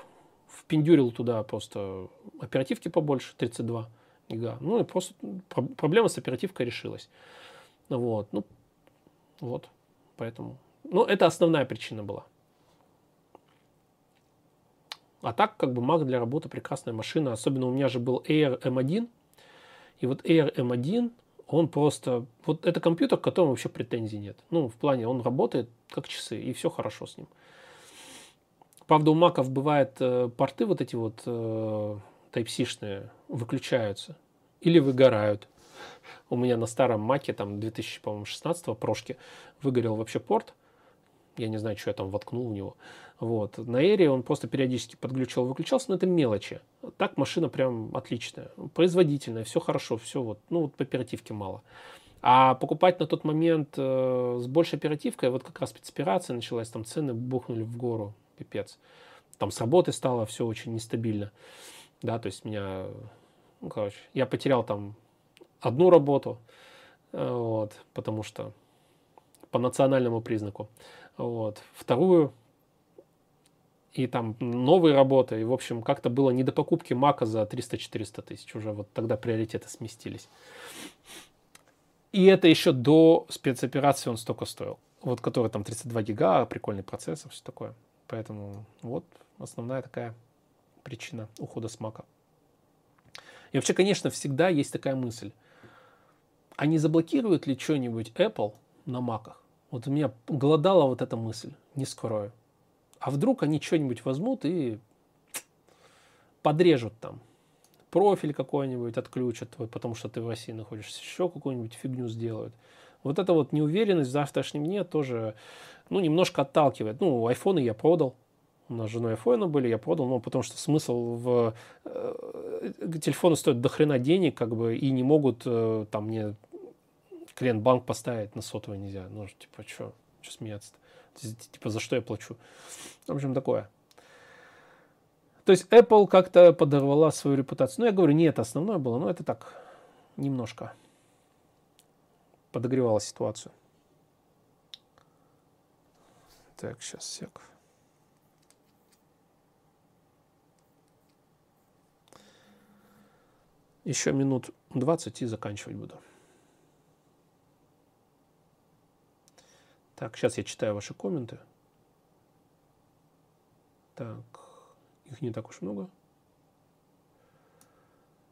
впендюрил туда просто оперативки побольше, 32 гига. Ну, и просто проблема с оперативкой решилась. Вот, ну, вот, поэтому. Ну, это основная причина была. А так, как бы Mac для работы прекрасная машина. Особенно у меня же был Air M1. И вот Air M1, он просто... Вот это компьютер, к которому вообще претензий нет. Ну, в плане, он работает как часы, и все хорошо с ним. Правда, у маков бывает э, порты вот эти вот э, Type-C-шные выключаются или выгорают. У меня на старом маке, там, 2016 прошки, выгорел вообще порт. Я не знаю, что я там воткнул в него. Вот. На Эре он просто периодически подключал, выключался, но это мелочи. Так машина прям отличная, производительная, все хорошо, все вот, ну вот по оперативке мало. А покупать на тот момент э, с большей оперативкой, вот как раз спецоперация началась, там цены бухнули в гору, пипец. Там с работы стало все очень нестабильно. Да, то есть меня, ну, короче, я потерял там одну работу, э, вот, потому что по национальному признаку. Вот. Вторую и там новые работы. И, в общем, как-то было не до покупки Мака за 300-400 тысяч. Уже вот тогда приоритеты сместились. И это еще до спецоперации он столько стоил. Вот который там 32 гига, прикольный процессор, все такое. Поэтому вот основная такая причина ухода с Мака. И вообще, конечно, всегда есть такая мысль. А не заблокирует ли что-нибудь Apple на Маках? Вот у меня голодала вот эта мысль, не скрою. А вдруг они что-нибудь возьмут и подрежут там. Профиль какой-нибудь отключат твой, потому что ты в России находишься, еще какую-нибудь фигню сделают. Вот эта вот неуверенность в завтрашнем дне тоже, ну, немножко отталкивает. Ну, айфоны я продал, у нас с женой айфоны были, я продал, ну, потому что смысл в... Э, телефоны стоят до хрена денег, как бы, и не могут э, там мне клиент банк поставить на сотовый нельзя. Ну, типа, что, что смеяться-то? Типа, за что я плачу? В общем, такое. То есть Apple как-то подорвала свою репутацию. Ну, я говорю, не это основное было, но это так, немножко подогревало ситуацию. Так, сейчас, сек. Еще минут 20 и заканчивать буду. Так, сейчас я читаю ваши комменты. Так, их не так уж много.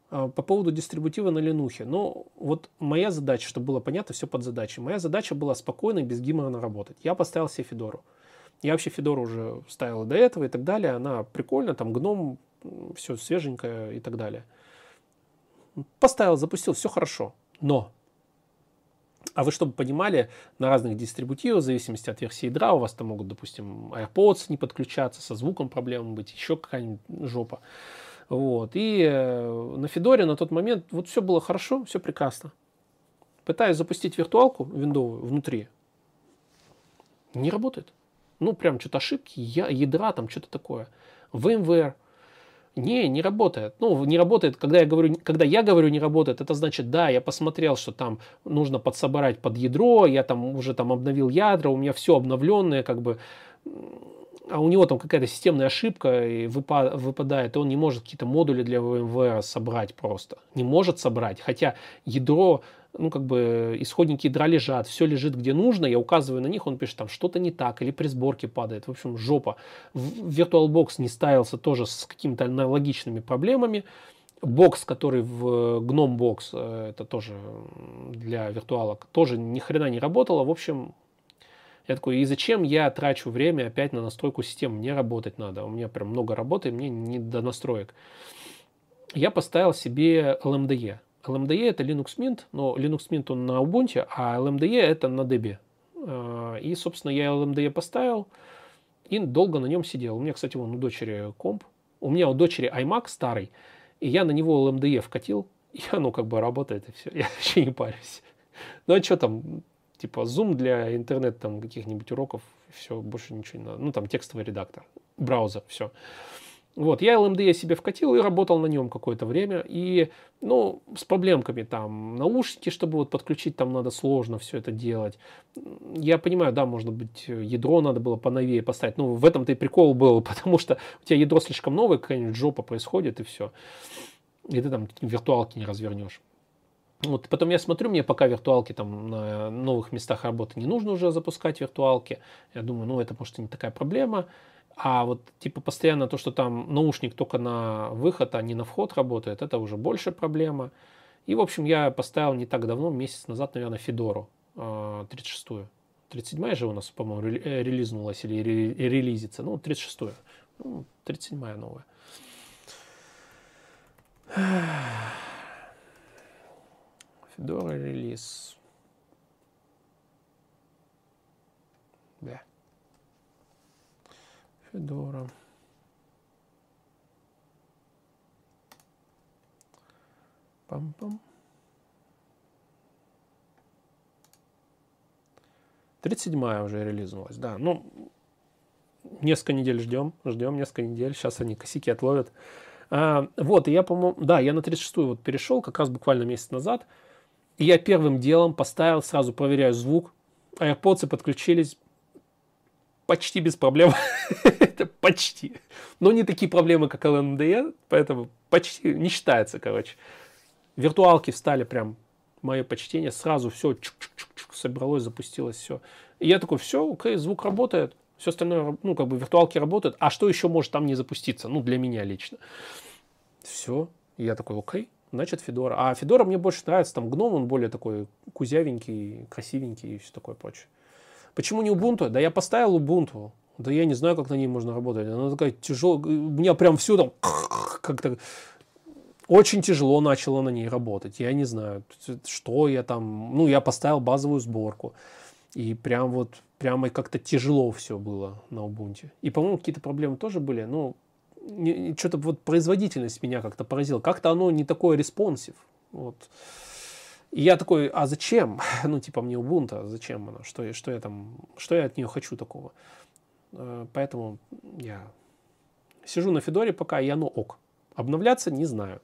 А, по поводу дистрибутива на Ленухе. Ну, вот моя задача, чтобы было понятно, все под задачей. Моя задача была спокойно и без гимора работать. Я поставил себе Федору. Я вообще Федору уже ставил до этого и так далее. Она прикольная, там гном, все свеженькое и так далее. Поставил, запустил, все хорошо. Но а вы, чтобы понимали, на разных дистрибутивах, в зависимости от версии ядра, у вас там могут, допустим, AirPods не подключаться, со звуком проблемы быть, еще какая-нибудь жопа. Вот. И э, на Федоре на тот момент вот все было хорошо, все прекрасно. Пытаюсь запустить виртуалку виндовую внутри. Не работает. Ну, прям что-то ошибки, ядра, там что-то такое. VMware, не, не работает. Ну, не работает, когда я говорю, когда я говорю не работает, это значит, да, я посмотрел, что там нужно подсобрать под ядро, я там уже там обновил ядра, у меня все обновленное, как бы, а у него там какая-то системная ошибка и выпадает, и он не может какие-то модули для VMware собрать просто. Не может собрать, хотя ядро ну, как бы исходники ядра лежат, все лежит где нужно, я указываю на них, он пишет, там что-то не так, или при сборке падает, в общем, жопа. VirtualBox не ставился тоже с какими-то аналогичными проблемами. Бокс, который в Gnome Box, э, это тоже для виртуалок, тоже ни хрена не работало. В общем, я такой, и зачем я трачу время опять на настройку системы? Мне работать надо. У меня прям много работы, мне не до настроек. Я поставил себе LMDE. LMDE это Linux Mint, но Linux Mint он на Ubuntu, а LMDE это на Debian. А, и, собственно, я LMDE поставил и долго на нем сидел. У меня, кстати, вон у дочери комп. У меня у дочери iMac старый, и я на него LMDE вкатил, и оно как бы работает, и все. Я вообще не парюсь. Ну а что там, типа Zoom для интернета, там каких-нибудь уроков, все, больше ничего не надо. Ну там текстовый редактор, браузер, все. Вот, я LMDE себе вкатил и работал на нем какое-то время. И, ну, с проблемками там, наушники, чтобы вот подключить, там надо сложно все это делать. Я понимаю, да, может быть, ядро надо было поновее поставить. Ну, в этом-то и прикол был, потому что у тебя ядро слишком новое, какая-нибудь жопа происходит, и все. И ты там виртуалки не развернешь. Вот, потом я смотрю, мне пока виртуалки там на новых местах работы не нужно уже запускать виртуалки. Я думаю, ну, это может не такая проблема. А вот типа постоянно то, что там наушник только на выход, а не на вход работает, это уже больше проблема. И, в общем, я поставил не так давно, месяц назад, наверное, Федору 36-ю. 37-я же у нас, по-моему, э, релизнулась или релизится. Ну, 36-я. Ну, 37-я новая. Fedora релиз. Да. Fedora. Пам-пам. 37-я уже релизнулась, да. Ну, несколько недель ждем, ждем несколько недель. Сейчас они косяки отловят. А, вот, и я, по-моему, да, я на 36-ю вот перешел как раз буквально месяц назад. И я первым делом поставил, сразу проверяю звук. AirPods подключились почти без проблем. Это почти. Но не такие проблемы, как LNDE, поэтому почти не считается, короче. Виртуалки встали прям мое почтение, сразу все собралось, запустилось все. И я такой, все, окей, звук работает, все остальное, ну, как бы виртуалки работают, а что еще может там не запуститься? Ну, для меня лично. Все. И я такой, окей, значит, Федора. А Федора мне больше нравится, там гном, он более такой кузявенький, красивенький и все такое прочее. Почему не Ubuntu? Да я поставил Ubuntu. Да я не знаю, как на ней можно работать. Она такая тяжелая. У меня прям все там как-то очень тяжело начало на ней работать. Я не знаю, что я там... Ну, я поставил базовую сборку. И прям вот, прямо как-то тяжело все было на Ubuntu. И, по-моему, какие-то проблемы тоже были. Ну, что-то вот производительность меня как-то поразила. Как-то оно не такое responsive. Вот. И я такой, а зачем? Ну, типа, мне Ubuntu, а зачем она? Что, что я там, что я от нее хочу такого? Э, поэтому я сижу на Федоре пока, и оно ок. Обновляться не знаю.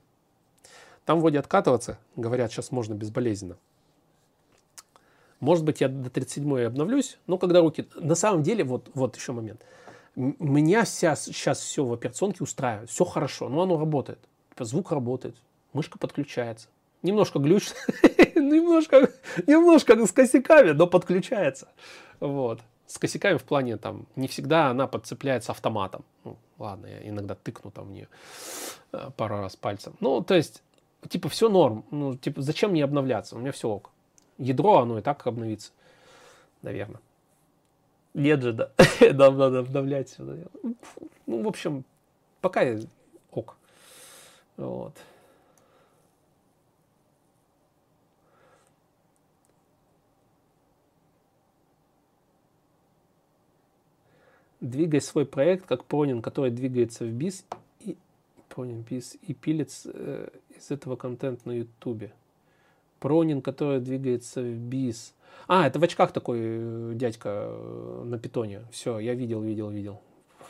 Там вроде откатываться, говорят, сейчас можно безболезненно. Может быть, я до 37 обновлюсь, но когда руки... На самом деле, вот, вот еще момент. Меня вся, сейчас все в операционке устраивает, все хорошо, но оно работает. Типа звук работает, мышка подключается. Немножко глюч, немножко, немножко с косяками, но подключается. Вот. С косяками в плане там не всегда она подцепляется автоматом. Ну, ладно, я иногда тыкну там в нее э, пару раз пальцем. Ну, то есть, типа, все норм. Ну, типа, зачем мне обновляться? У меня все ок ядро, оно и так обновится, наверное. Нет же, да. Нам надо обновлять все. Ну, в общем, пока ок. Вот. Двигай свой проект, как Пронин, который двигается в бис и, Пронин, бис, и пилит э, из этого контент на ютубе. Пронин, который двигается в бис. А, это в очках такой э, дядька э, на питоне. Все, я видел, видел, видел.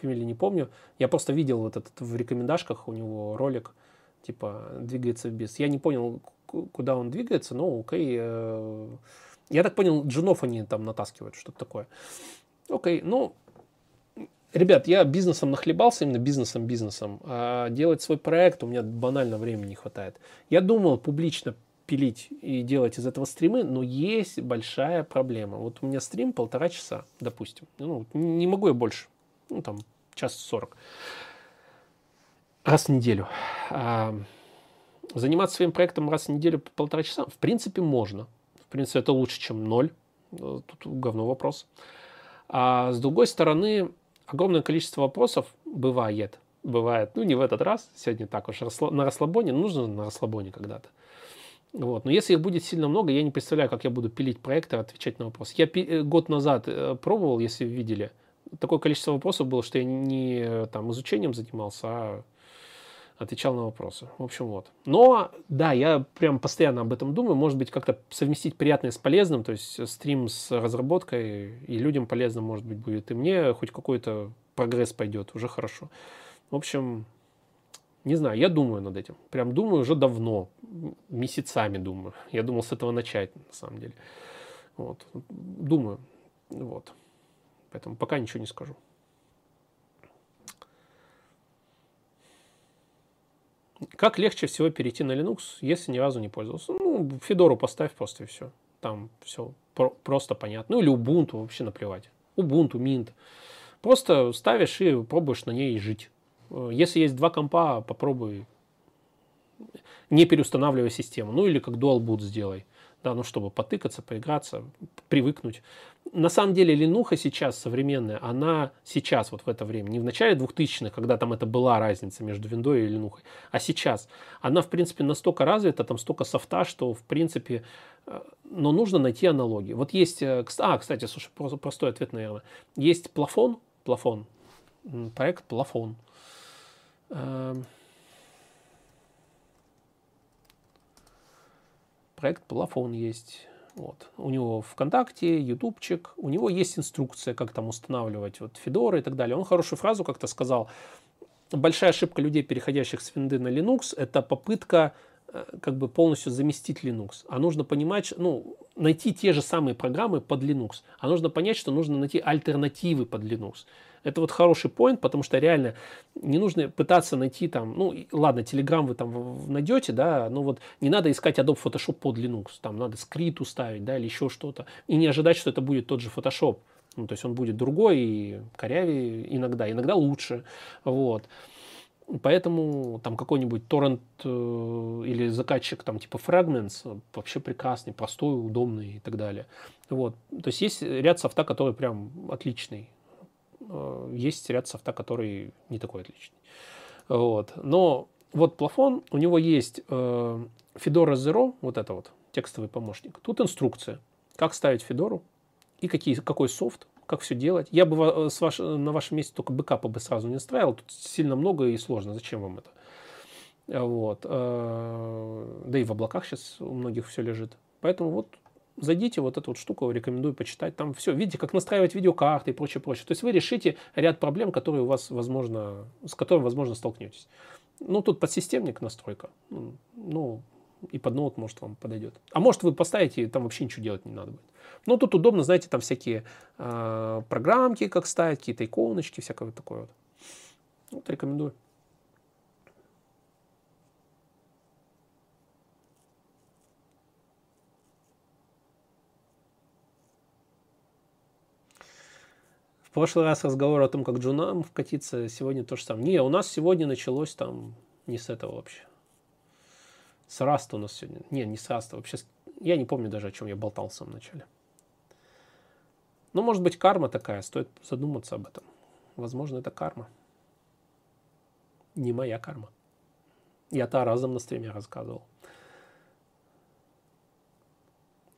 Фамилии не помню. Я просто видел вот этот в рекомендашках у него ролик, типа, двигается в бис. Я не понял, куда он двигается, но окей. Э, я так понял, джунов они там натаскивают, что-то такое. Окей, ну, ребят, я бизнесом нахлебался, именно бизнесом-бизнесом. А делать свой проект у меня банально времени не хватает. Я думал публично пилить и делать из этого стримы, но есть большая проблема. Вот у меня стрим полтора часа, допустим. Ну, не могу я больше. Ну, там, час сорок. Раз в неделю. А, заниматься своим проектом раз в неделю по полтора часа, в принципе, можно. В принципе, это лучше, чем ноль. Тут говно вопрос. А с другой стороны, огромное количество вопросов бывает. Бывает, ну не в этот раз, сегодня так уж на расслабоне, нужно на расслабоне когда-то. Вот. Но если их будет сильно много, я не представляю, как я буду пилить проекты, отвечать на вопросы. Я э, год назад э, пробовал, если видели, такое количество вопросов было, что я не э, там, изучением занимался, а отвечал на вопросы. В общем, вот. Но, да, я прям постоянно об этом думаю. Может быть, как-то совместить приятное с полезным, то есть стрим с разработкой, и людям полезно, может быть, будет, и мне хоть какой-то прогресс пойдет, уже хорошо. В общем, не знаю, я думаю над этим. Прям думаю уже давно, месяцами думаю. Я думал с этого начать, на самом деле. Вот. Думаю. Вот. Поэтому пока ничего не скажу. Как легче всего перейти на Linux, если ни разу не пользовался? Ну, Федору поставь просто и все. Там все про- просто понятно. Ну или Ubuntu, вообще наплевать. Ubuntu, Mint. Просто ставишь и пробуешь на ней жить. Э, если есть два компа, попробуй не переустанавливая систему. Ну или как Dual Boot сделай. да, ну, чтобы потыкаться, поиграться, привыкнуть. На самом деле Ленуха сейчас современная, она сейчас, вот в это время, не в начале 2000-х, когда там это была разница между виндой и Ленухой, а сейчас. Она, в принципе, настолько развита, там столько софта, что, в принципе, э, но нужно найти аналогии. Вот есть, э, а, кстати, слушай, простой ответ, наверное. Есть плафон, плафон, проект плафон. Эм, проект плафон есть. Вот. У него ВКонтакте, Ютубчик, у него есть инструкция, как там устанавливать вот Федоры и так далее. Он хорошую фразу как-то сказал. Большая ошибка людей, переходящих с винды на Linux, это попытка как бы полностью заместить Linux. А нужно понимать, ну, найти те же самые программы под Linux. А нужно понять, что нужно найти альтернативы под Linux. Это вот хороший point, потому что реально не нужно пытаться найти там, ну ладно, Telegram вы там найдете, да, но вот не надо искать Adobe Photoshop под Linux, там надо скрипт уставить, да, или еще что-то, и не ожидать, что это будет тот же Photoshop. Ну, то есть он будет другой и корявее иногда, иногда лучше, вот. Поэтому там какой-нибудь торрент э, или заказчик там типа Fragments вообще прекрасный, простой, удобный и так далее. Вот. То есть есть ряд софта, который прям отличный. Э, есть ряд софта, который не такой отличный. Вот. Но вот плафон, у него есть э, Fedora Zero, вот это вот, текстовый помощник. Тут инструкция, как ставить Федору и какие, какой софт, как все делать. Я бы э, с ваш, на вашем месте только бэкапы бы сразу не настраивал. Тут сильно много и сложно. Зачем вам это? Вот. Да и в облаках сейчас у многих все лежит. Поэтому вот зайдите, вот эту вот штуку рекомендую почитать. Там все, видите, как настраивать видеокарты и прочее, прочее. То есть вы решите ряд проблем, которые у вас, возможно, с которыми, возможно, столкнетесь. Ну, тут подсистемник настройка. Ну, и под ноут, может, вам подойдет. А может, вы поставите, и там вообще ничего делать не надо будет. Но тут удобно, знаете, там всякие э, программки, как ставить, какие-то иконочки, всякое такое вот. Вот рекомендую. прошлый раз разговор о том, как джунам вкатиться, сегодня то же самое. Не, у нас сегодня началось там не с этого вообще. С Раста у нас сегодня. Не, не с Раста. Вообще, я не помню даже, о чем я болтал в самом начале. Ну, может быть, карма такая, стоит задуматься об этом. Возможно, это карма. Не моя карма. Я-то разом на стриме рассказывал.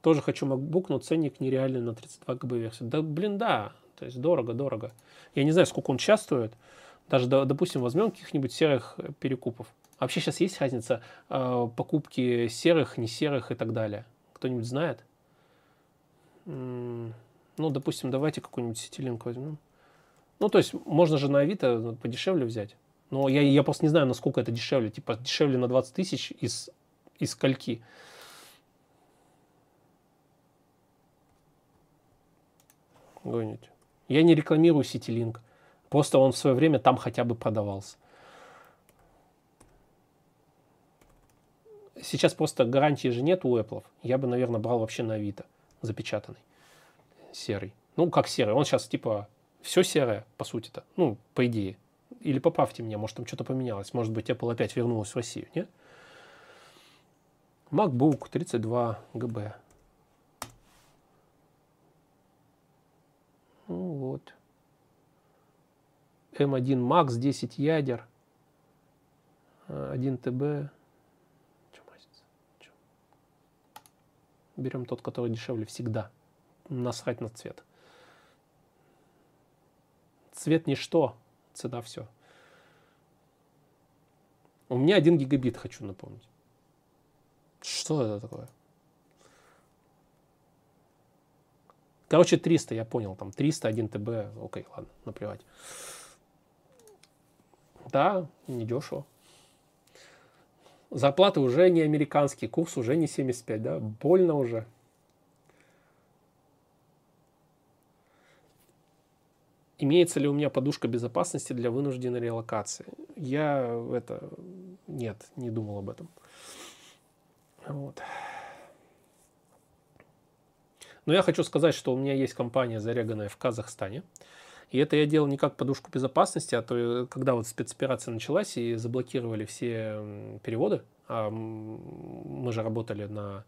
Тоже хочу MacBook, но ценник нереальный на 32 ГБ версию. Да, блин, да. То есть дорого-дорого. Я не знаю, сколько он сейчас стоит. Даже, допустим, возьмем каких-нибудь серых перекупов. Вообще сейчас есть разница э, покупки серых, не серых и так далее? Кто-нибудь знает? М-м, ну, допустим, давайте какой-нибудь сетилинг возьмем. Ну, то есть можно же на Авито ну, подешевле взять. Но я, я просто не знаю, насколько это дешевле. Типа дешевле на 20 тысяч из, из скольки. Гонить. Я не рекламирую CityLink. Просто он в свое время там хотя бы продавался. Сейчас просто гарантии же нет у Apple. Я бы, наверное, брал вообще на Авито запечатанный, серый. Ну, как серый. Он сейчас типа все серое, по сути-то. Ну, по идее. Или поправьте меня, может там что-то поменялось. Может быть, Apple опять вернулась в Россию, нет? MacBook 32 ГБ. Ну вот. М1 Max 10 ядер. 1 ТБ. Берем тот, который дешевле всегда. Насрать на цвет. Цвет ничто, цена все. У меня 1 гигабит, хочу напомнить. Что это такое? Короче, 300, я понял, там 301 ТБ, окей, ладно, наплевать. Да, недешево. Зарплаты уже не американские, курс уже не 75, да, больно уже. Имеется ли у меня подушка безопасности для вынужденной релокации? Я это... Нет, не думал об этом. Вот. Но я хочу сказать, что у меня есть компания, зареганная в Казахстане. И это я делал не как подушку безопасности, а то, когда вот спецоперация началась и заблокировали все переводы, а мы же работали на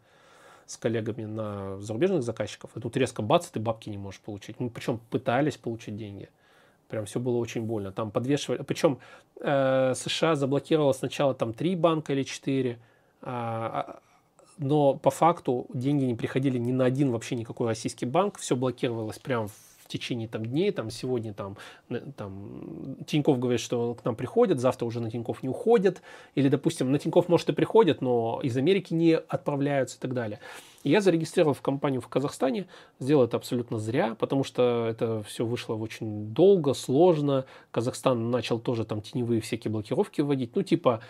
с коллегами на зарубежных заказчиков, и тут резко бац, ты бабки не можешь получить. Мы причем пытались получить деньги. Прям все было очень больно. Там подвешивали. Причем э, США заблокировала сначала там три банка или четыре, а, а но по факту деньги не приходили ни на один вообще никакой российский банк. Все блокировалось прямо в течение там, дней, там, сегодня там, там, Тиньков говорит, что к нам приходят, завтра уже на Тиньков не уходят, или, допустим, на Тиньков, может, и приходят, но из Америки не отправляются и так далее. И я зарегистрировал в компанию в Казахстане, сделал это абсолютно зря, потому что это все вышло очень долго, сложно. Казахстан начал тоже там теневые всякие блокировки вводить, ну, типа,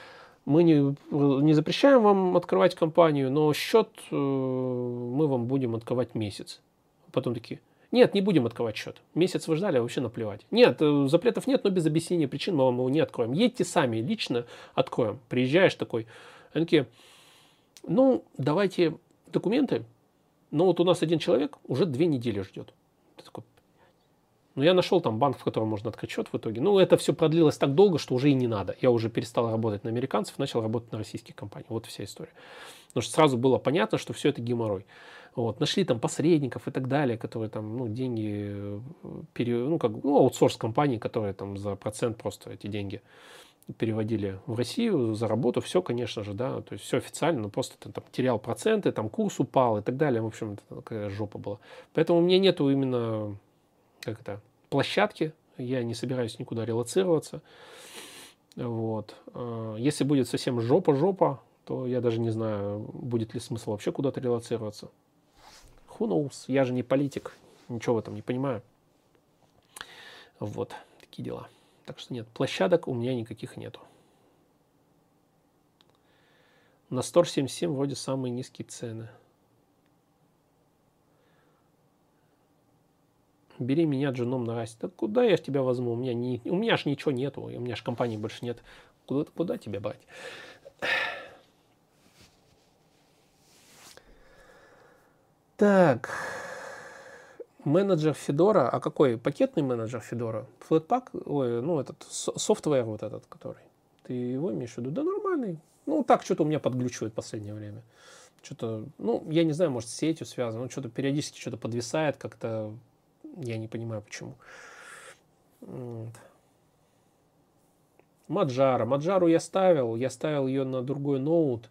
мы не, не запрещаем вам открывать компанию, но счет э, мы вам будем открывать месяц. Потом такие, нет, не будем открывать счет. Месяц вы ждали, а вообще наплевать. Нет, э, запретов нет, но без объяснения причин мы вам его не откроем. Едьте сами, лично откроем. Приезжаешь такой, они ну, давайте документы. Но вот у нас один человек уже две недели ждет. Ты такой, ну, я нашел там банк, в котором можно открыть счет в итоге. Ну, это все продлилось так долго, что уже и не надо. Я уже перестал работать на американцев, начал работать на российских компаниях. Вот вся история. Потому что сразу было понятно, что все это геморрой. Вот, нашли там посредников и так далее, которые там, ну, деньги, э, пере, ну, как, ну, аутсорс компании, которые там за процент просто эти деньги переводили в Россию за работу, все, конечно же, да, то есть все официально, но просто ты там терял проценты, там курс упал и так далее, в общем, это такая жопа была. Поэтому у меня нету именно, как это, площадки, я не собираюсь никуда релацироваться, вот. А, если будет совсем жопа-жопа, то я даже не знаю, будет ли смысл вообще куда-то релацироваться. Who knows? Я же не политик, ничего в этом не понимаю. Вот, такие дела. Так что нет, площадок у меня никаких нету. На Store 77 вроде самые низкие цены. Бери меня джуном на расте. Да куда я ж тебя возьму? У меня, не, у меня ж ничего нету, у меня ж компании больше нет. Куда, куда тебя брать? Так. Менеджер Федора. А какой? Пакетный менеджер Федора? Флетпак? Ой, ну этот, софтвер вот этот, который. Ты его имеешь в виду? Да нормальный. Ну, так что-то у меня подглючивает в последнее время. Что-то, ну, я не знаю, может, с сетью связано. Ну, что-то периодически что-то подвисает как-то. Я не понимаю, почему. Маджара. Маджару я ставил. Я ставил ее на другой ноут.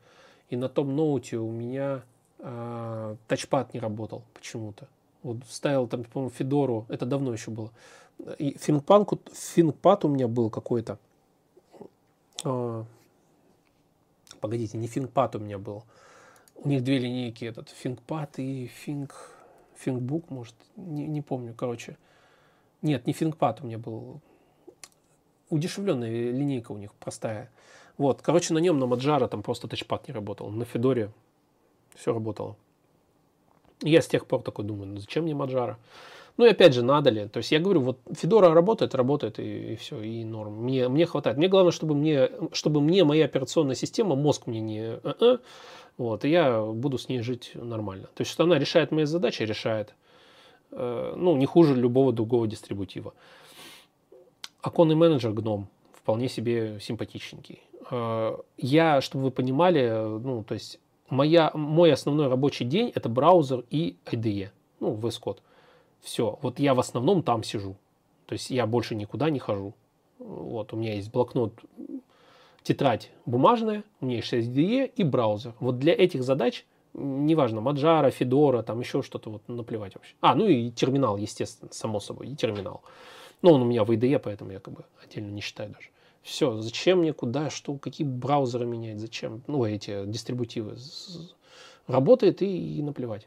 И на том ноуте у меня а, тачпад не работал почему-то. Вот ставил там, по-моему, Федору, это давно еще было. И Финкпад у меня был какой-то. А, погодите, не Финкпад у меня был. У них две линейки, этот Финкпад и Финк, Финкбук, может, не, не помню, короче. Нет, не Финкпад у меня был. Удешевленная линейка у них, простая. Вот, короче, на нем, на Маджара там просто тачпад не работал. На Федоре все работало. Я с тех пор такой думаю, ну зачем мне Маджара? Ну и опять же, надо ли? То есть я говорю, вот Федора работает, работает и, и все, и норм. Мне, мне хватает. Мне главное, чтобы мне, чтобы мне моя операционная система, мозг мне не... Uh-uh, вот, и я буду с ней жить нормально. То есть, что она решает мои задачи, решает. Э, ну, не хуже любого другого дистрибутива. Оконный менеджер гном вполне себе симпатичненький. Э, я, чтобы вы понимали, ну, то есть моя, мой основной рабочий день это браузер и IDE, ну, VS Code. Все, вот я в основном там сижу. То есть я больше никуда не хожу. Вот, у меня есть блокнот, тетрадь бумажная, у меня есть IDE и браузер. Вот для этих задач, неважно, Маджара, Федора, там еще что-то, вот наплевать вообще. А, ну и терминал, естественно, само собой, и терминал. Но он у меня в IDE, поэтому я как бы отдельно не считаю даже. Все, зачем мне куда, что, какие браузеры менять, зачем, ну, эти дистрибутивы. Работает и, и наплевать.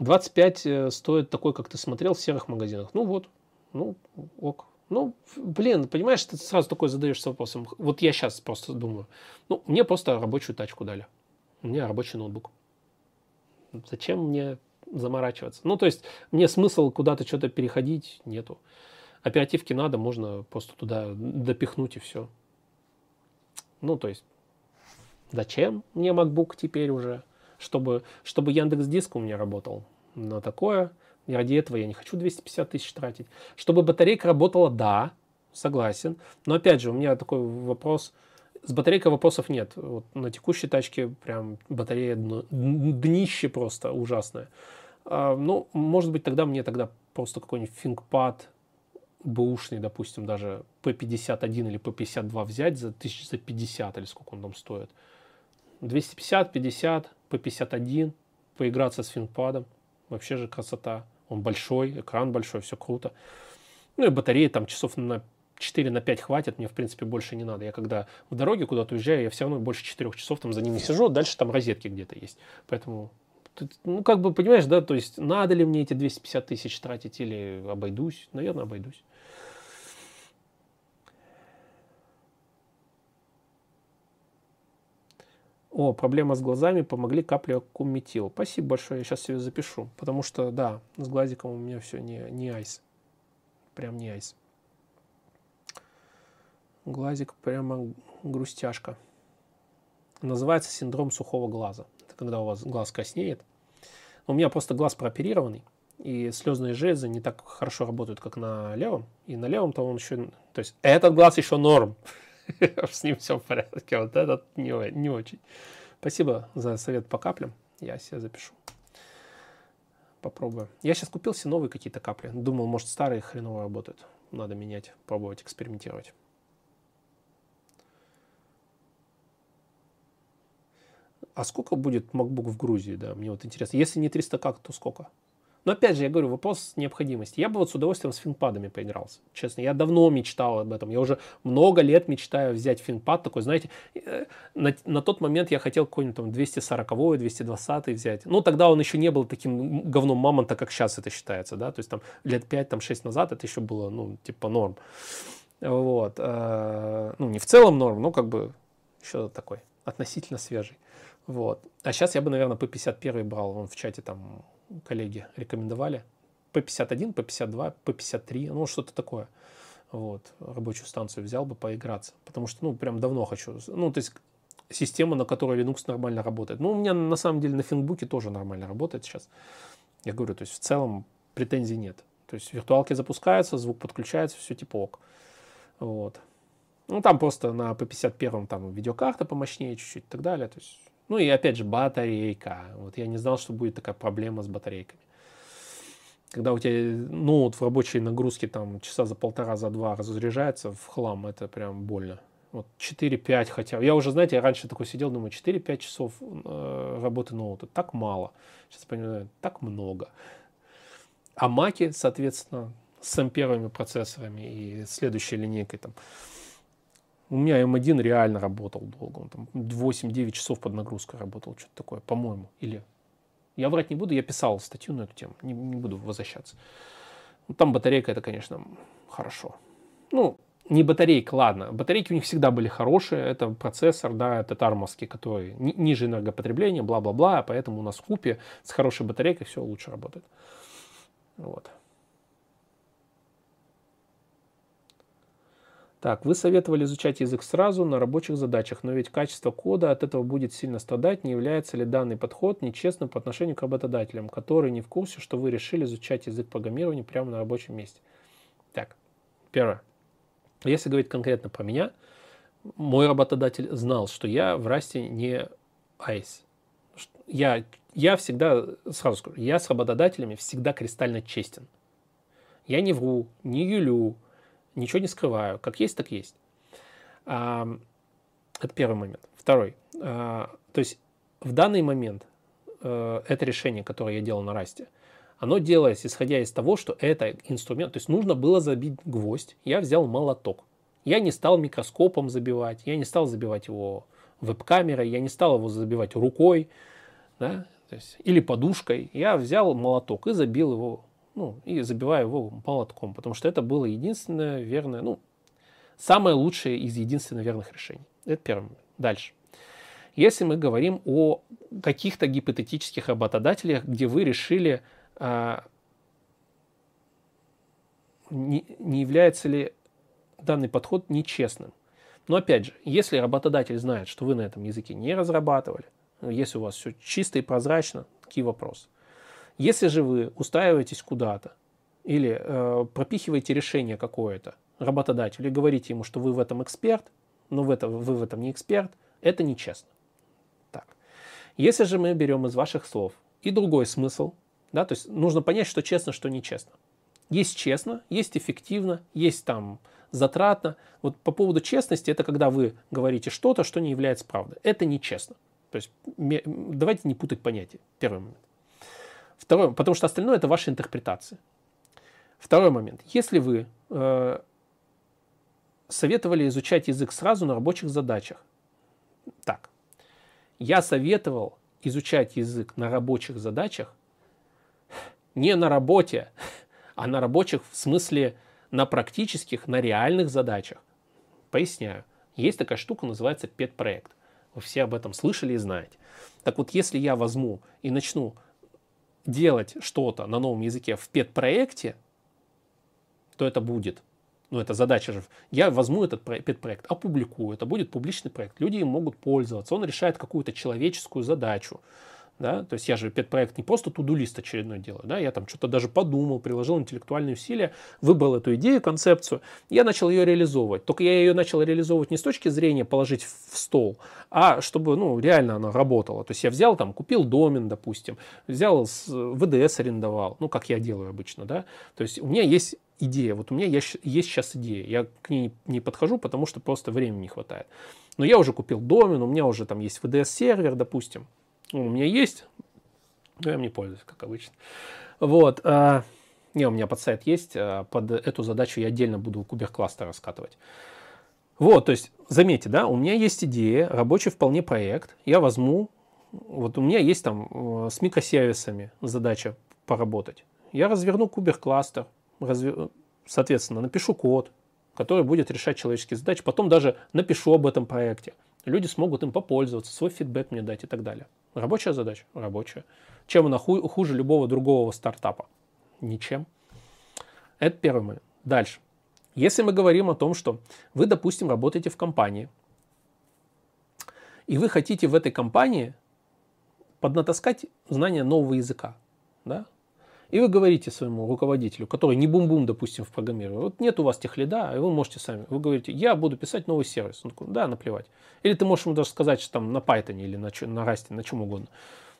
25 э, стоит такой, как ты смотрел в серых магазинах. Ну вот, ну ок. Ну, блин, понимаешь, ты сразу такой задаешься вопросом. Вот я сейчас просто думаю, ну, мне просто рабочую тачку дали. У меня рабочий ноутбук. Зачем мне заморачиваться. Ну, то есть, мне смысл куда-то что-то переходить нету. Оперативки надо, можно просто туда допихнуть и все. Ну, то есть, зачем мне MacBook теперь уже? Чтобы, чтобы Яндекс Диск у меня работал на такое. И ради этого я не хочу 250 тысяч тратить. Чтобы батарейка работала, да, согласен. Но опять же, у меня такой вопрос. с батарейкой вопросов нет. Вот на текущей тачке прям батарея дно, днище просто ужасное. А, ну, может быть, тогда мне тогда просто какой-нибудь ThinkPad бэушный, допустим, даже P51 или P52 взять за 1050 или сколько он там стоит. 250, 50, P51, поиграться с ThinkPad. Вообще же красота. Он большой, экран большой, все круто. Ну и батареи там часов на 4 на 5 хватит, мне, в принципе, больше не надо. Я когда в дороге куда-то уезжаю, я все равно больше 4 часов там за ними сижу, дальше там розетки где-то есть. Поэтому, ну, как бы, понимаешь, да, то есть, надо ли мне эти 250 тысяч тратить или обойдусь? Наверное, обойдусь. О, проблема с глазами, помогли капли акуметил. Спасибо большое, я сейчас себе запишу. Потому что, да, с глазиком у меня все не, не айс. Прям не айс. Глазик прямо грустяшка. Называется синдром сухого глаза. Когда у вас глаз коснеет. У меня просто глаз прооперированный, и слезные железы не так хорошо работают, как на левом. И на левом-то он еще... То есть этот глаз еще норм. С ним все в порядке. Вот этот не, не очень. Спасибо за совет по каплям. Я себе запишу. Попробую. Я сейчас купил себе новые какие-то капли. Думал, может, старые хреново работают. Надо менять, пробовать, экспериментировать. А сколько будет MacBook в Грузии, да, мне вот интересно. Если не 300 как, то сколько? Но опять же, я говорю, вопрос необходимости. Я бы вот с удовольствием с финпадами поигрался. Честно, я давно мечтал об этом. Я уже много лет мечтаю взять финпад такой, знаете, э, на, на тот момент я хотел какой-нибудь там 240 220 взять. Ну, тогда он еще не был таким говном мамонта, как сейчас это считается, да, то есть там лет 5-6 там, назад это еще было, ну, типа норм. Вот. Э, ну, не в целом норм, но как бы еще такой относительно свежий. Вот. А сейчас я бы, наверное, по 51 брал. Вон в чате там коллеги рекомендовали. По 51, по 52, по 53, ну что-то такое. Вот. Рабочую станцию взял бы поиграться. Потому что, ну, прям давно хочу. Ну, то есть система, на которой Linux нормально работает. Ну, у меня на самом деле на финбуке тоже нормально работает сейчас. Я говорю, то есть в целом претензий нет. То есть виртуалки запускаются, звук подключается, все типа ок. Вот. Ну, там просто на P51 там видеокарта помощнее чуть-чуть и так далее. То есть ну и опять же батарейка. Вот я не знал, что будет такая проблема с батарейками. Когда у тебя ноут в рабочей нагрузке там часа за полтора, за два разряжается в хлам, это прям больно. Вот 4-5 хотя Я уже, знаете, я раньше такой сидел, думаю, 4-5 часов э, работы ноута. Так мало. Сейчас понимаю, так много. А маки, соответственно, с амперовыми процессорами и следующей линейкой там у меня М1 реально работал долго. Он там 8-9 часов под нагрузкой работал, что-то такое, по-моему. Или я врать не буду, я писал статью на эту тему, не, не буду возвращаться. Ну, там батарейка, это, конечно, хорошо. Ну, не батарейка, ладно. Батарейки у них всегда были хорошие. Это процессор, да, это тармовский, который ни, ниже энергопотребления, бла-бла-бла. Поэтому у нас в купе с хорошей батарейкой все лучше работает. Вот. Так, вы советовали изучать язык сразу на рабочих задачах, но ведь качество кода от этого будет сильно страдать. Не является ли данный подход нечестным по отношению к работодателям, которые не в курсе, что вы решили изучать язык программирования прямо на рабочем месте? Так, первое. Если говорить конкретно про меня, мой работодатель знал, что я в Расте не айс. Я, я всегда, сразу скажу, я с работодателями всегда кристально честен. Я не вру, не юлю, ничего не скрываю, как есть, так есть. А, это первый момент. Второй. А, то есть в данный момент а, это решение, которое я делал на расте, оно делалось исходя из того, что это инструмент, то есть нужно было забить гвоздь. Я взял молоток. Я не стал микроскопом забивать, я не стал забивать его веб-камерой, я не стал его забивать рукой, да, то есть, или подушкой. Я взял молоток и забил его ну, и забиваю его молотком, потому что это было единственное верное, ну, самое лучшее из единственно верных решений. Это первое. Дальше. Если мы говорим о каких-то гипотетических работодателях, где вы решили, а, не, не является ли данный подход нечестным. Но опять же, если работодатель знает, что вы на этом языке не разрабатывали, если у вас все чисто и прозрачно, какие вопросы? Если же вы устраиваетесь куда-то или э, пропихиваете решение какое-то работодателю и говорите ему, что вы в этом эксперт, но в это, вы в этом не эксперт, это нечестно. Так. Если же мы берем из ваших слов и другой смысл, да, то есть нужно понять, что честно, что нечестно. Есть честно, есть эффективно, есть там затратно. Вот по поводу честности, это когда вы говорите что-то, что не является правдой. Это нечестно. То есть давайте не путать понятия. Первый момент. Второй, потому что остальное это ваша интерпретация. Второй момент. Если вы э, советовали изучать язык сразу на рабочих задачах, так, я советовал изучать язык на рабочих задачах не на работе, а на рабочих в смысле на практических, на реальных задачах. Поясняю. Есть такая штука, называется педпроект. Вы все об этом слышали и знаете. Так вот, если я возьму и начну делать что-то на новом языке в педпроекте, то это будет. Ну, это задача же. Я возьму этот педпроект, опубликую, это будет публичный проект. Люди им могут пользоваться. Он решает какую-то человеческую задачу да, то есть я же педпроект не просто тудулист очередной делаю, да, я там что-то даже подумал, приложил интеллектуальные усилия, выбрал эту идею, концепцию, я начал ее реализовывать. Только я ее начал реализовывать не с точки зрения положить в стол, а чтобы, ну, реально она работала. То есть я взял там, купил домен, допустим, взял ВДС арендовал, ну, как я делаю обычно, да, то есть у меня есть идея, вот у меня есть, есть сейчас идея, я к ней не подхожу, потому что просто времени не хватает. Но я уже купил домен, у меня уже там есть VDS-сервер, допустим, ну, у меня есть, но я им не пользуюсь, как обычно. Вот. А, не, у меня под сайт есть, а, под эту задачу я отдельно буду кубер-кластер раскатывать. Вот, то есть, заметьте, да, у меня есть идея, рабочий вполне проект, я возьму, вот у меня есть там э, с микросервисами задача поработать. Я разверну кубер-кластер, разве... соответственно, напишу код, который будет решать человеческие задачи, потом даже напишу об этом проекте. Люди смогут им попользоваться, свой фидбэк мне дать и так далее. Рабочая задача? Рабочая. Чем она хуже любого другого стартапа? Ничем. Это первый момент. Дальше. Если мы говорим о том, что вы, допустим, работаете в компании, и вы хотите в этой компании поднатаскать знания нового языка, да? И вы говорите своему руководителю, который не бум-бум, допустим, в программировании, вот нет у вас тех лида, и вы можете сами. Вы говорите, я буду писать новый сервис. Он такой, да, наплевать. Или ты можешь ему даже сказать, что там на Python или на, на Rust, на чем угодно.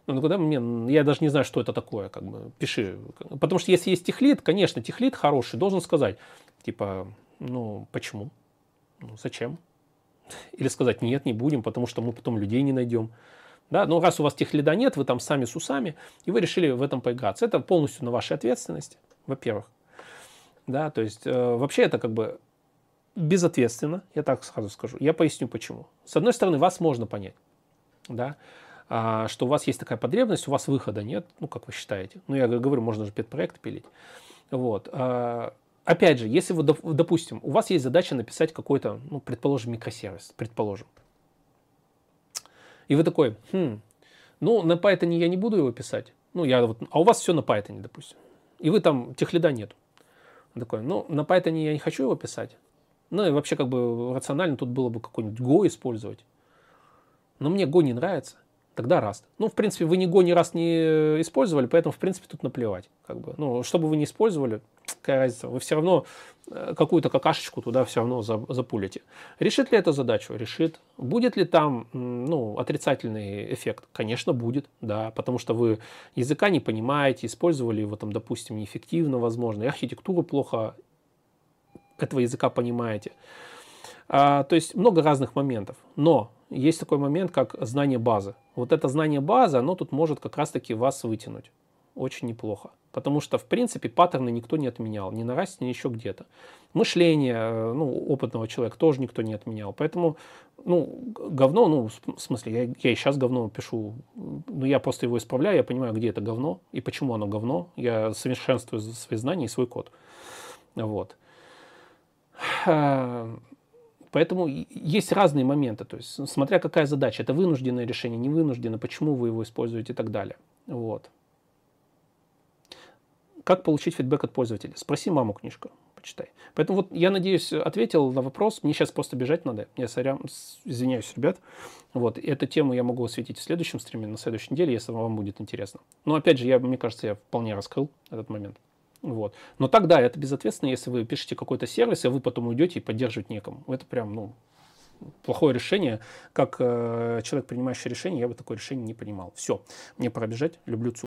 Он такой, да, мне, я даже не знаю, что это такое, как бы, пиши. Потому что если есть техлит, конечно, техлит хороший, должен сказать, типа, ну, почему? Ну, зачем? Или сказать, нет, не будем, потому что мы потом людей не найдем. Да? Но раз у вас тех лида нет, вы там сами с усами, и вы решили в этом поиграться. Это полностью на вашей ответственности, во-первых. Да, то есть э, вообще это как бы безответственно, я так сразу скажу. Я поясню почему. С одной стороны, вас можно понять, да, а, что у вас есть такая потребность, у вас выхода нет, ну, как вы считаете. Ну, я говорю, можно же педпроект пилить. Вот. А, опять же, если вы, допустим, у вас есть задача написать какой-то, ну, предположим, микросервис, предположим. И вы такой, хм, ну, на Python я не буду его писать. Ну, я вот, а у вас все на Python, допустим. И вы там, тех лида нет. Он такой, ну, на Python я не хочу его писать. Ну, и вообще, как бы, рационально тут было бы какой-нибудь Go использовать. Но мне Go не нравится тогда Rust. Ну, в принципе, вы ни Go ни раз не использовали, поэтому, в принципе, тут наплевать. Как бы. Ну, чтобы вы не использовали, какая разница, вы все равно э, какую-то какашечку туда все равно запулите. Решит ли эту задачу? Решит. Будет ли там ну, отрицательный эффект? Конечно, будет, да, потому что вы языка не понимаете, использовали его там, допустим, неэффективно, возможно, и архитектуру плохо этого языка понимаете. А, то есть много разных моментов. Но есть такой момент, как знание базы. Вот это знание базы, оно тут может как раз-таки вас вытянуть. Очень неплохо. Потому что, в принципе, паттерны никто не отменял. Ни на расте, ни еще где-то. Мышление э, ну, опытного человека тоже никто не отменял. Поэтому, ну, говно, ну, в смысле, я, я и сейчас говно пишу. Ну, я просто его исправляю, я понимаю, где это говно и почему оно говно. Я совершенствую свои знания и свой код. Вот. Поэтому есть разные моменты, то есть смотря какая задача, это вынужденное решение, не вынужденное, почему вы его используете и так далее. Вот. Как получить фидбэк от пользователя? Спроси маму книжку, почитай. Поэтому вот я надеюсь, ответил на вопрос. Мне сейчас просто бежать надо. Я сорян, извиняюсь, ребят. Вот, эту тему я могу осветить в следующем стриме, на следующей неделе, если вам будет интересно. Но опять же, я, мне кажется, я вполне раскрыл этот момент. Вот. Но тогда это безответственно, если вы пишете какой-то сервис, а вы потом уйдете и поддерживать некому. Это прям, ну, плохое решение. Как э, человек, принимающий решение, я бы такое решение не принимал. Все, мне пора бежать. Люблю ЦУ.